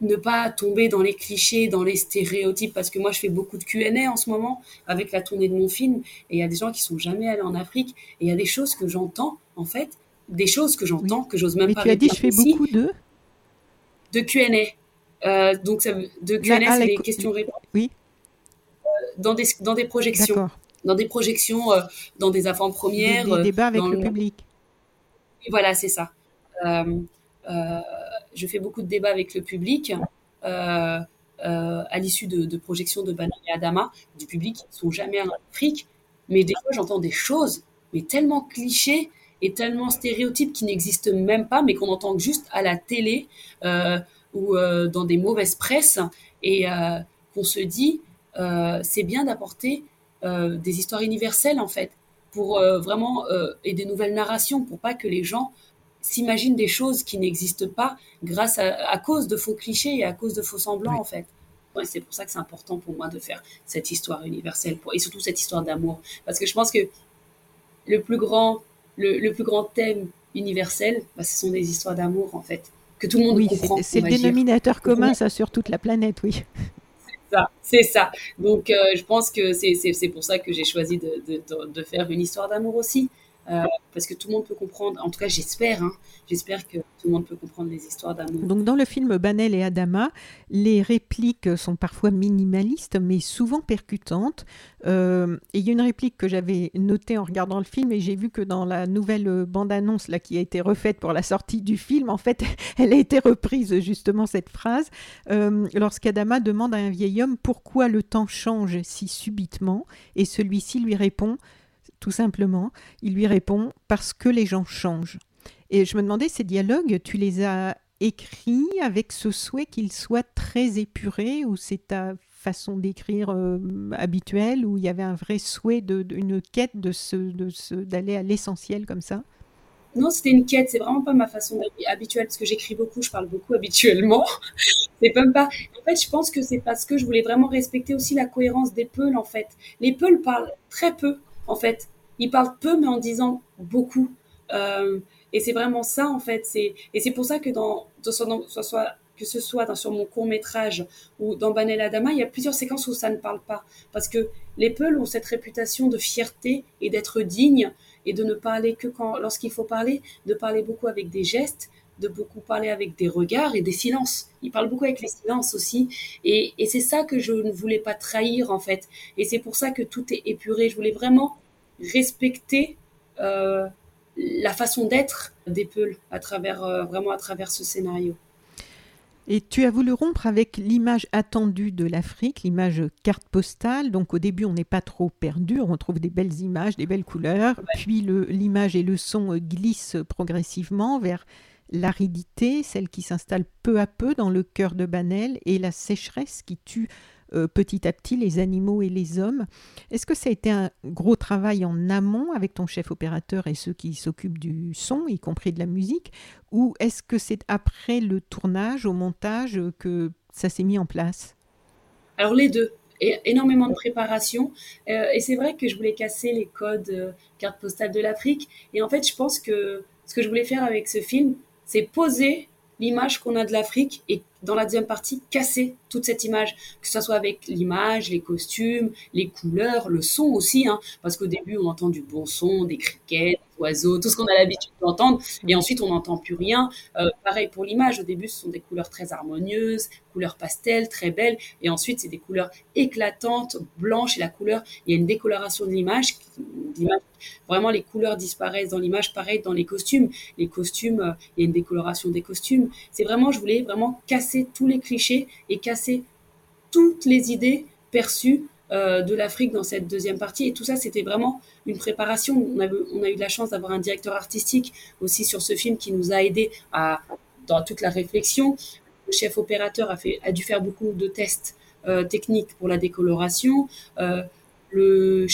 ne pas tomber dans les clichés, dans les stéréotypes, parce que moi je fais beaucoup de Q&A en ce moment avec la tournée de mon film, et il y a des gens qui sont jamais allés en Afrique, et il y a des choses que j'entends en fait, des choses que j'entends que j'ose même Mais pas. tu as dit je fais beaucoup de de Q&A. Euh, donc ça, de Q&A, c'est des questions-réponses. Oui. Euh, dans des dans des projections, dans des projections, euh, dans des avant-premières, des, des, débats avec le, public. voilà, c'est ça. Euh, je fais beaucoup de débats avec le public. Euh, euh, à l'issue de, projections de Banane et Adama, du public qui ne sont jamais en Afrique. Mais des fois, j'entends des choses, mais tellement clichés et tellement stéréotypes qui n'existent même pas, mais qu'on entend juste à la télé euh, ou dans des mauvaises presses, et qu'on se dit, c'est bien d'apporter des histoires universelles en fait, pour vraiment et des nouvelles narrations, pour pas que les gens s'imaginent des choses qui n'existent pas grâce à, cause de faux clichés et à cause de faux semblants en fait. Ouais, c'est pour ça que c'est important pour moi de faire cette histoire universelle pour, et surtout cette histoire d'amour parce que je pense que le plus grand le, plus grand thème universel, bah, ce sont des histoires d'amour en fait que tout le monde oui, comprend. C'est le dénominateur commun, ça, sur toute la planète, oui. C'est ça, c'est ça. Donc, euh, je pense que c'est pour ça que j'ai choisi de, de, de, faire une histoire d'amour aussi. Euh, parce que tout le monde peut comprendre, en tout cas j'espère, hein, j'espère que tout le monde peut comprendre les histoires d'amour. Donc dans le film Banel et Adama, les répliques sont parfois minimalistes mais souvent percutantes. Euh, et il y a une réplique que j'avais notée en regardant le film et j'ai vu que dans la nouvelle bande-annonce qui a été refaite pour la sortie du film, en fait elle a été reprise justement cette phrase. Euh, Lorsqu'Adama demande à un vieil homme pourquoi le temps change si subitement et celui-ci lui répond tout simplement. Il lui répond parce que les gens changent. Et je me demandais, ces dialogues, tu les as écrits avec ce souhait qu'ils soient très épurés ou c'est ta façon d'écrire euh, habituelle où il y avait un vrai souhait d'une quête de d'aller à l'essentiel comme ça? Non, c'était une quête. C'est vraiment pas ma façon habituelle parce que j'écris beaucoup, je parle beaucoup habituellement. c'est pas. En fait, je pense que c'est parce que je voulais vraiment respecter aussi la cohérence des peuls. En fait, les peuls parlent très peu en fait. Il parle peu, mais en disant beaucoup. Euh, et c'est vraiment ça, en fait. Et c'est pour ça que dans, que ce soit dans, sur mon court métrage ou dans Banel Adama, il y a plusieurs séquences où ça ne parle pas. Parce que les Peuls ont cette réputation de fierté et d'être dignes et de ne parler que quand, lorsqu'il faut parler, de parler beaucoup avec des gestes, de beaucoup parler avec des regards et des silences. Ils parlent beaucoup avec les silences aussi. Et, et c'est ça que je ne voulais pas trahir, en fait. Et c'est pour ça que tout est épuré. Je voulais vraiment respecter euh, la façon d'être des Peuls à travers, euh, vraiment à travers ce scénario. Et tu as voulu rompre avec l'image attendue de l'Afrique, l'image carte postale. Donc au début, on n'est pas trop perdu, on retrouve des belles images, des belles couleurs. Puis l'image et le son glissent progressivement vers l'aridité, celle qui s'installe peu à peu dans le cœur de Banel, et la sécheresse qui tue euh, petit à petit les animaux et les hommes. Est-ce que ça a été un gros travail en amont avec ton chef opérateur et ceux qui s'occupent du son, y compris de la musique, ou est-ce que c'est après le tournage, au montage, que ça s'est mis en place? Alors les deux. Énormément de préparation. Euh, et c'est vrai que je voulais casser les codes euh, carte postale de l'Afrique. Et en fait, je pense que ce que je voulais faire avec ce film, c'est poser l'image qu'on a de l'Afrique et dans la deuxième partie casser toute cette image, que ce soit avec l'image, les costumes, les couleurs, le son aussi, hein, parce qu'au début on entend du bon son, des criquets, oiseaux, tout ce qu'on a l'habitude d'entendre, et ensuite on n'entend plus rien. Euh, pareil pour l'image, au début ce sont des couleurs très harmonieuses, couleurs pastel, très belles, et ensuite c'est des couleurs éclatantes, blanches, et la couleur, il y a une décoloration de l'image, vraiment les couleurs disparaissent dans l'image, pareil dans les costumes, les costumes, euh, il y a une décoloration des costumes. C'est vraiment, je voulais vraiment casser tous les clichés et casser toutes les idées perçues euh, de l'Afrique dans cette deuxième partie. Et tout ça, c'était vraiment une préparation. On a, eu la chance d'avoir un directeur artistique aussi sur ce film qui nous a aidé à, dans toute la réflexion. Le chef opérateur a dû faire beaucoup de tests euh, techniques pour la décoloration. Euh, le,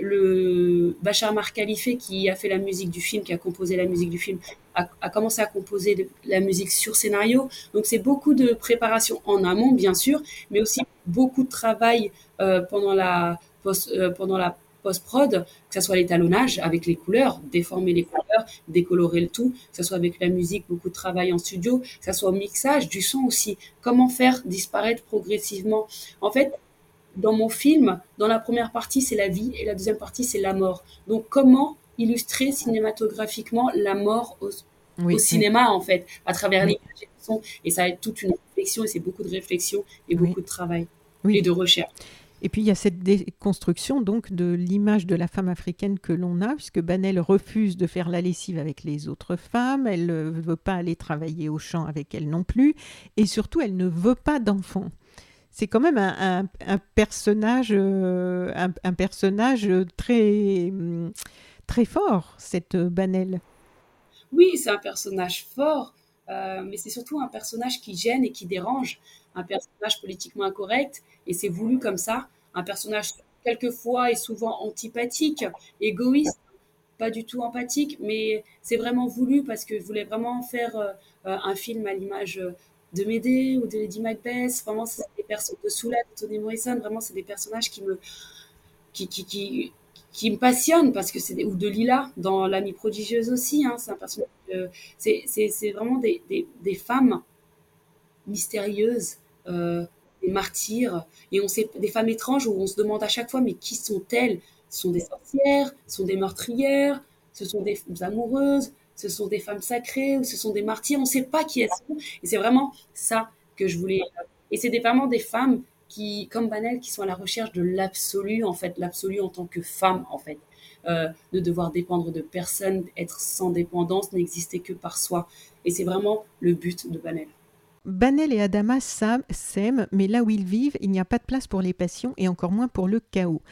le Bachar Mar Khalife qui a fait la musique du film, qui a composé la musique du film, a, commencé à composer la musique sur scénario. Donc c'est beaucoup de préparation en amont, bien sûr, mais aussi beaucoup de travail euh, pendant la post, euh, pendant la post-prod, que ce soit l'étalonnage avec les couleurs, déformer les couleurs, décolorer le tout, que ce soit avec la musique, beaucoup de travail en studio, que ce soit au mixage, du son aussi. Comment faire disparaître progressivement? En fait, dans mon film, dans la première partie, c'est la vie et la deuxième partie, c'est la mort. Donc, comment illustrer cinématographiquement la mort au, cinéma, en fait, à travers les et Et ça a toute une réflexion, et c'est beaucoup de réflexion et beaucoup de travail et de recherche. Et puis il y a cette déconstruction donc de l'image de la femme africaine que l'on a, puisque Banel refuse de faire la lessive avec les autres femmes, elle ne veut pas aller travailler au champ avec elle non plus, et surtout elle ne veut pas d'enfants c'est quand même un, personnage, euh, un, personnage très, très fort, cette Banel. Oui, c'est un personnage fort, euh, mais c'est surtout un personnage qui gêne et qui dérange, un personnage politiquement incorrect, et c'est voulu comme ça, un personnage quelquefois et souvent antipathique, égoïste, pas du tout empathique, mais c'est vraiment voulu parce que je voulais vraiment faire euh, un film à l'image de Médée ou de Lady Macbeth. Vraiment, c'est des personnes de Soula, de Toni Morrison. Vraiment, c'est des personnages qui me, qui, qui, qui, me passionnent parce que c'est ou de Lila dans l'amie prodigieuse aussi. Hein, c'est un c'est vraiment des, des, des, femmes mystérieuses. Euh, des martyrs, et on sait des femmes étranges où on se demande à chaque fois mais qui sont-elles? Ce sont des sorcières, ce sont des meurtrières, ce sont des amoureuses, ce sont des femmes sacrées ou ce sont des martyrs, on ne sait pas qui elles sont. Et c'est vraiment ça que je voulais. Et c'est vraiment des femmes qui, comme Banel, qui sont à la recherche de l'absolu, en fait, l'absolu en tant que femme, en fait. Euh, de devoir dépendre de personne, être sans dépendance, n'exister que par soi. Et c'est vraiment le but de Banel. Banel et Adama s'aiment, mais là où ils vivent, il n'y a pas de place pour les passions et encore moins pour le chaos.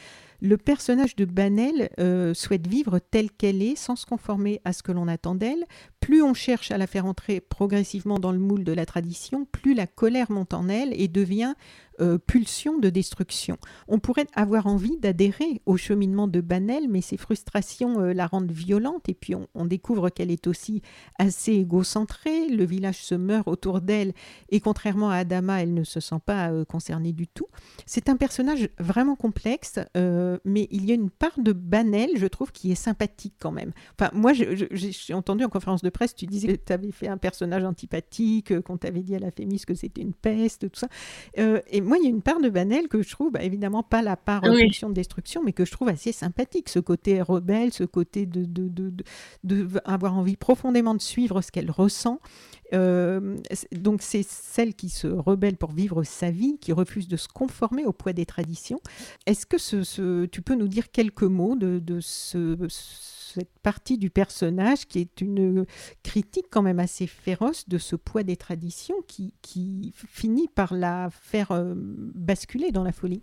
Le personnage de Banel euh, souhaite vivre telle qu'elle est, sans se conformer à ce que l'on attend d'elle. Plus on cherche à la faire entrer progressivement dans le moule de la tradition, plus la colère monte en elle et devient euh, pulsion de destruction. On pourrait avoir envie d'adhérer au cheminement de Banel, mais ses frustrations euh, la rendent violente et puis on, découvre qu'elle est aussi assez égocentrée. Le village se meurt autour d'elle et contrairement à Adama, elle ne se sent pas euh, concernée du tout. C'est un personnage vraiment complexe, mais il y a une part de Banel, je trouve, qui est sympathique quand même. Enfin, moi, j'ai entendu en conférence de presse, tu disais que tu avais fait un personnage antipathique, qu'on t'avait dit à la Fémis que c'était une peste, tout ça. et moi, il y a une part de Banel que je trouve, bah, évidemment, pas la part oui. de destruction, mais que je trouve assez sympathique. Ce côté rebelle, ce côté de, de, de, de avoir envie profondément de suivre ce qu'elle ressent. Euh, donc, c'est celle qui se rebelle pour vivre sa vie, qui refuse de se conformer au poids des traditions. Est-ce que ce, tu peux nous dire quelques mots de, de ce cette partie du personnage qui est une critique quand même assez féroce de ce poids des traditions qui, qui finit par la faire euh, basculer dans la folie.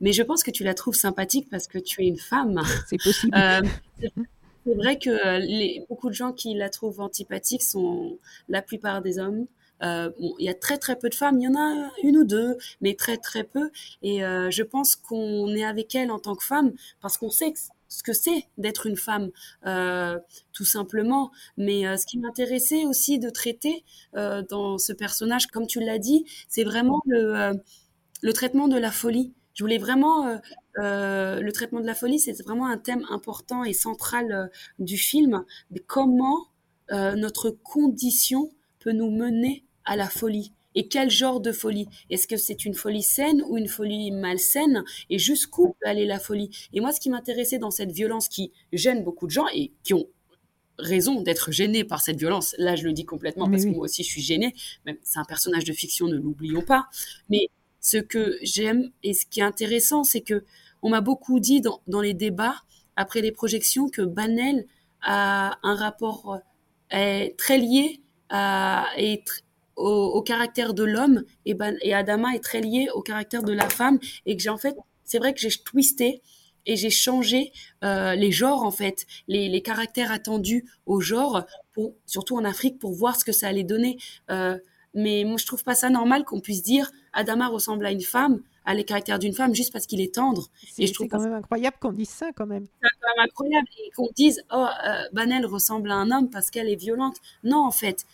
Mais je pense que tu la trouves sympathique parce que tu es une femme. C'est possible. Euh, c'est vrai que les, beaucoup de gens qui la trouvent antipathique sont la plupart des hommes. Euh, il y a très très peu de femmes, il y en a une ou deux, mais très très peu. Et je pense qu'on est avec elle en tant que femme parce qu'on sait que ce que c'est d'être une femme, euh, tout simplement. Mais euh, ce qui m'intéressait aussi de traiter euh, dans ce personnage, comme tu l'as dit, c'est vraiment le, le traitement de la folie. Je voulais vraiment le traitement de la folie, c'est vraiment un thème important et central du film. Mais comment notre condition peut nous mener à la folie? Et quel genre de folie? Est-ce que c'est une folie saine ou une folie malsaine? Et jusqu'où peut aller la folie? Et moi, ce qui m'intéressait dans cette violence qui gêne beaucoup de gens et qui ont raison d'être gênés par cette violence, là je le dis complètement parce que moi aussi je suis gênée, même c'est un personnage de fiction, ne l'oublions pas, mais ce que j'aime et ce qui est intéressant, c'est que on m'a beaucoup dit dans, dans, les débats après les projections que Banel a un rapport est euh, très lié à, et au, caractère de l'homme et, ben, et Adama est très lié au caractère de la femme et que j'ai en fait, c'est vrai que j'ai twisté et j'ai changé euh, les genres en fait, les, les, caractères attendus au genre, pour, surtout en Afrique, pour voir ce que ça allait donner. Euh, mais moi, je trouve pas ça normal qu'on puisse dire Adama ressemble à une femme, à les caractères d'une femme juste parce qu'il est tendre. Et je trouve quand même incroyable qu'on dise ça quand même. C'est quand même incroyable et qu'on dise oh euh, Banel ressemble à un homme parce qu'elle est violente. Non en fait,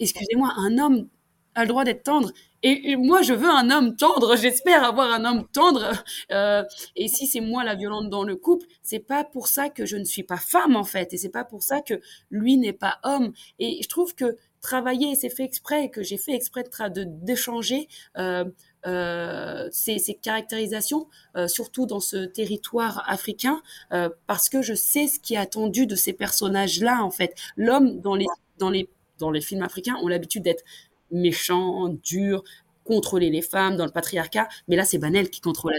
excusez-moi, un homme a le droit d'être tendre. Et, moi, je veux un homme tendre. J'espère avoir un homme tendre. Euh, et si c'est moi la violente dans le couple, c'est pas pour ça que je ne suis pas femme en fait, et c'est pas pour ça que lui n'est pas homme. Et je trouve que travailler, c'est fait exprès, que j'ai fait exprès de d'échanger euh, euh, ces, ces, caractérisations, euh, surtout dans ce territoire africain, euh, parce que je sais ce qui est attendu de ces personnages-là en fait. L'homme dans les dans les dans les films africains, ont l'habitude d'être méchants, durs, contrôler les femmes dans le patriarcat. Mais là, c'est Banel qui contrôle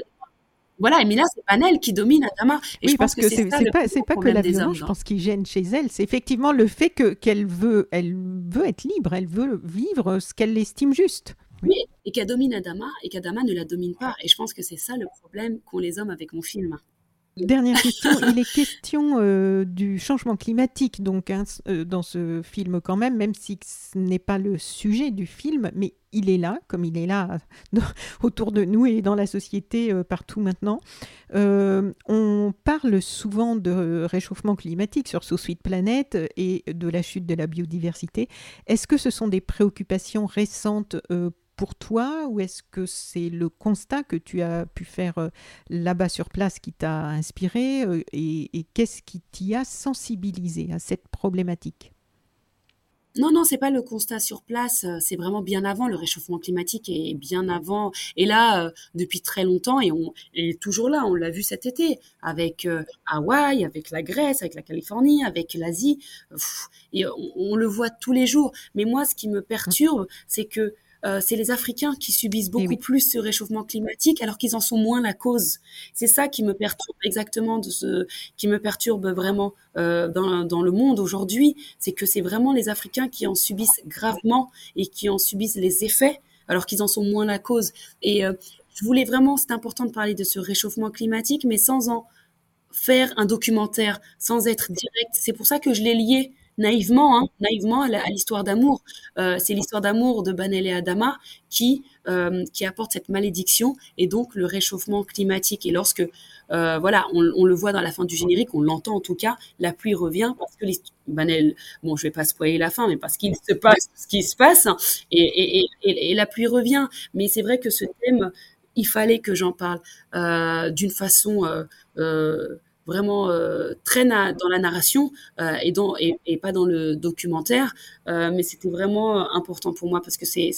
voilà, mais là, c'est Banel qui domine Adama. Et je pense que, c'est pas, pas que la violence, je pense, qui gêne chez elle. C'est effectivement le fait que qu'elle veut, elle veut être libre, elle veut vivre ce qu'elle estime juste. Oui, et qu'elle domine Adama, et qu'Adama ne la domine pas. Et je pense que c'est ça le problème qu'ont les hommes avec mon film. Dernière question, il est question euh, du changement climatique donc hein, euh, dans ce film quand même, même si ce n'est pas le sujet du film, mais il est là, comme il est là autour de nous et dans la société euh, partout maintenant. on parle souvent de réchauffement climatique sur So Sweet Planet et de la chute de la biodiversité. Est-ce que ce sont des préoccupations récentes pour toi ou est-ce que c'est le constat que tu as pu faire euh, là-bas sur place qui t'a inspiré euh, et, qu'est-ce qui t'y a sensibilisé à cette problématique? Non, non, c'est pas le constat sur place. Euh, c'est vraiment bien avant le réchauffement climatique et bien avant. Et là, depuis très longtemps, et on est toujours là. On l'a vu cet été avec Hawaï, avec la Grèce, avec la Californie, avec l'Asie. Et on, on, le voit tous les jours. Mais moi, ce qui me perturbe, c'est que euh, c'est les Africains qui subissent beaucoup plus ce réchauffement climatique alors qu'ils en sont moins la cause. C'est ça qui me perturbe exactement, de ce, qui me perturbe vraiment euh, dans, dans, le monde aujourd'hui, c'est que c'est vraiment les Africains qui en subissent gravement et qui en subissent les effets alors qu'ils en sont moins la cause. Et euh, je voulais vraiment, c'est important de parler de ce réchauffement climatique, mais sans en faire un documentaire, sans être direct. C'est pour ça que je l'ai lié naïvement, hein, naïvement à l'histoire d'amour. Euh, c'est l'histoire d'amour de Banel et Adama qui euh, qui apporte cette malédiction et donc le réchauffement climatique. Et lorsque euh, voilà, on, le voit dans la fin du générique, on l'entend en tout cas, la pluie revient parce que Banel, bon, je vais pas spoiler la fin, mais parce qu'il se passe ce qui se passe et, et, et, et la pluie revient. Mais c'est vrai que ce thème, il fallait que j'en parle euh, d'une façon euh, vraiment euh, très dans la narration euh, et, dans, et, et, pas dans le documentaire. Euh, mais c'était vraiment important pour moi parce que c'est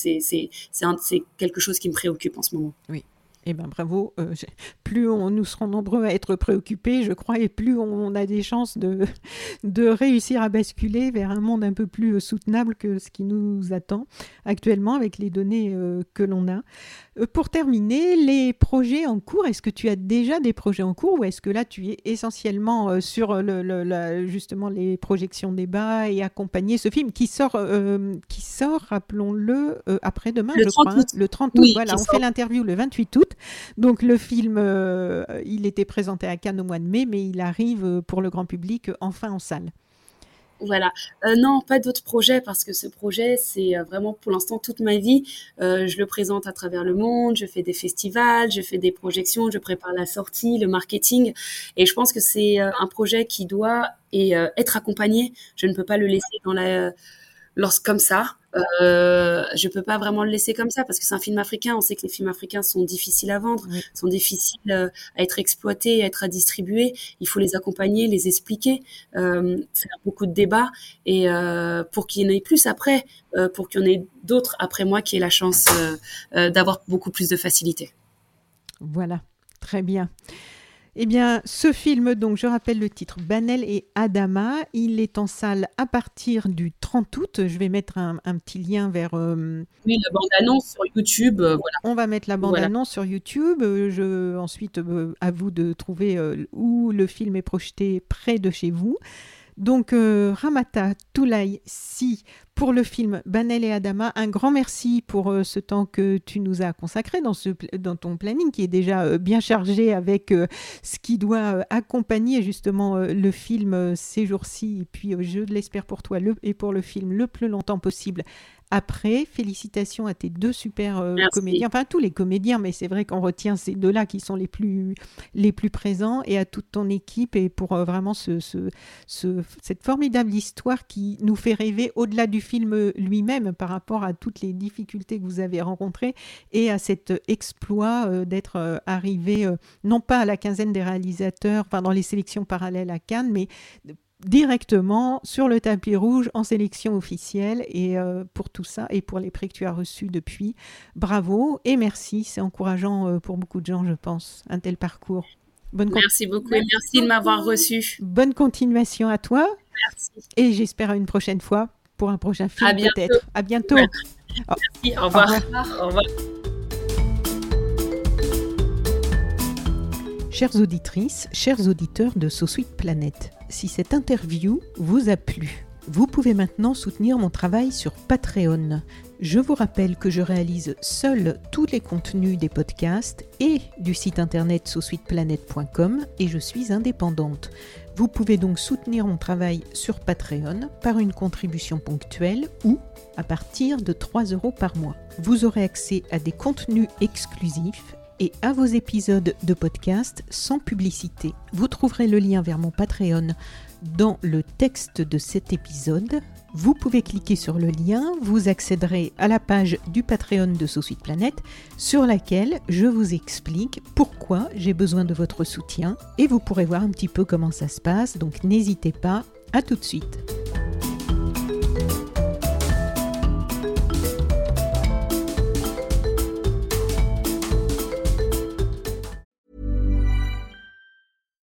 quelque chose qui me préoccupe en ce moment. Oui. Eh bien, bravo. Euh, plus on, nous serons nombreux à être préoccupés, je crois, et plus on a des chances de, de réussir à basculer vers un monde un peu plus soutenable que ce qui nous attend actuellement avec les données euh, que l'on a. Euh, pour terminer, les projets en cours, est-ce que tu as déjà des projets en cours ou est-ce que là, tu es essentiellement sur le, justement les projections débat et accompagner ce film qui sort, qui sort rappelons-le, après-demain, je crois, hein, le 30 août. voilà, on fait l'interview le 28 août. Donc le film, euh, il était présenté à Cannes au mois de mai, mais il arrive euh, pour le grand public euh, enfin en salle. Voilà. non, pas d'autres projets parce que ce projet, c'est vraiment pour l'instant toute ma vie. je le présente à travers le monde, je fais des festivals, je fais des projections, je prépare la sortie, le marketing. Et je pense que c'est un projet qui doit et, être accompagné. Je ne peux pas le laisser dans la lorsque comme ça. Euh, je peux pas vraiment le laisser comme ça parce que c'est un film africain. On sait que les films africains sont difficiles à vendre, sont difficiles euh, à être exploités, à être à distribuer. Il faut les accompagner, les expliquer, euh, faire beaucoup de débats et euh, pour qu'il y en ait plus après, pour qu'il y en ait d'autres après moi qui aient la chance d'avoir beaucoup plus de facilité. Voilà, très bien. Eh bien, ce film, donc, je rappelle le titre, Banel et Adama, il est en salle à partir du 30 août. Je vais mettre un, petit lien vers... Euh, oui, la bande-annonce sur YouTube, euh, voilà. On va mettre la bande-annonce sur YouTube. Euh, je, ensuite, à vous de trouver où le film est projeté près de chez vous. Donc, Ramata Toulay Si pour le film Banel et Adama. Un grand merci pour euh, ce temps que tu nous as consacré dans, ton planning qui est déjà euh, bien chargé avec euh, ce qui doit accompagner justement le film ces jours-ci. Et puis, je l'espère pour toi et pour le film le plus longtemps possible après. Félicitations à tes deux super comédiens, enfin tous les comédiens, mais c'est vrai qu'on retient ces deux-là qui sont les plus, les plus présents, et à toute ton équipe, et pour vraiment ce, ce, ce, cette formidable histoire qui nous fait rêver au-delà du film lui-même par rapport à toutes les difficultés que vous avez rencontrées et à cet exploit euh, d'être euh, arrivé euh, non pas à la quinzaine des réalisateurs, enfin dans les sélections parallèles à Cannes, mais directement sur le tapis rouge en sélection officielle et pour tout ça et pour les prix que tu as reçus depuis. Bravo et merci, c'est encourageant pour beaucoup de gens, je pense, un tel parcours. Bonne merci beaucoup et merci de m'avoir reçu. Bonne continuation à toi. Merci. Et j'espère à une prochaine fois pour un prochain film peut-être. À bientôt. Merci. Au revoir. Au revoir. Chères auditrices, chers auditeurs de So Sweet Planet, si cette interview vous a plu, Vous pouvez maintenant soutenir mon travail sur Patreon. Je vous rappelle que je réalise seul tous les contenus des podcasts et du site internet sous-suite-planète.com et je suis indépendante. Vous pouvez donc soutenir mon travail sur Patreon par une contribution ponctuelle ou à partir de 3 euros par mois. Vous aurez accès à des contenus exclusifs et à vos épisodes de podcast sans publicité. Vous trouverez le lien vers mon Patreon dans le texte de cet épisode. Vous pouvez cliquer sur le lien, vous accéderez à la page du Patreon de Sous-Suite Planète sur laquelle je vous explique pourquoi j'ai besoin de votre soutien et vous pourrez voir un petit peu comment ça se passe. Donc n'hésitez pas, à tout de suite.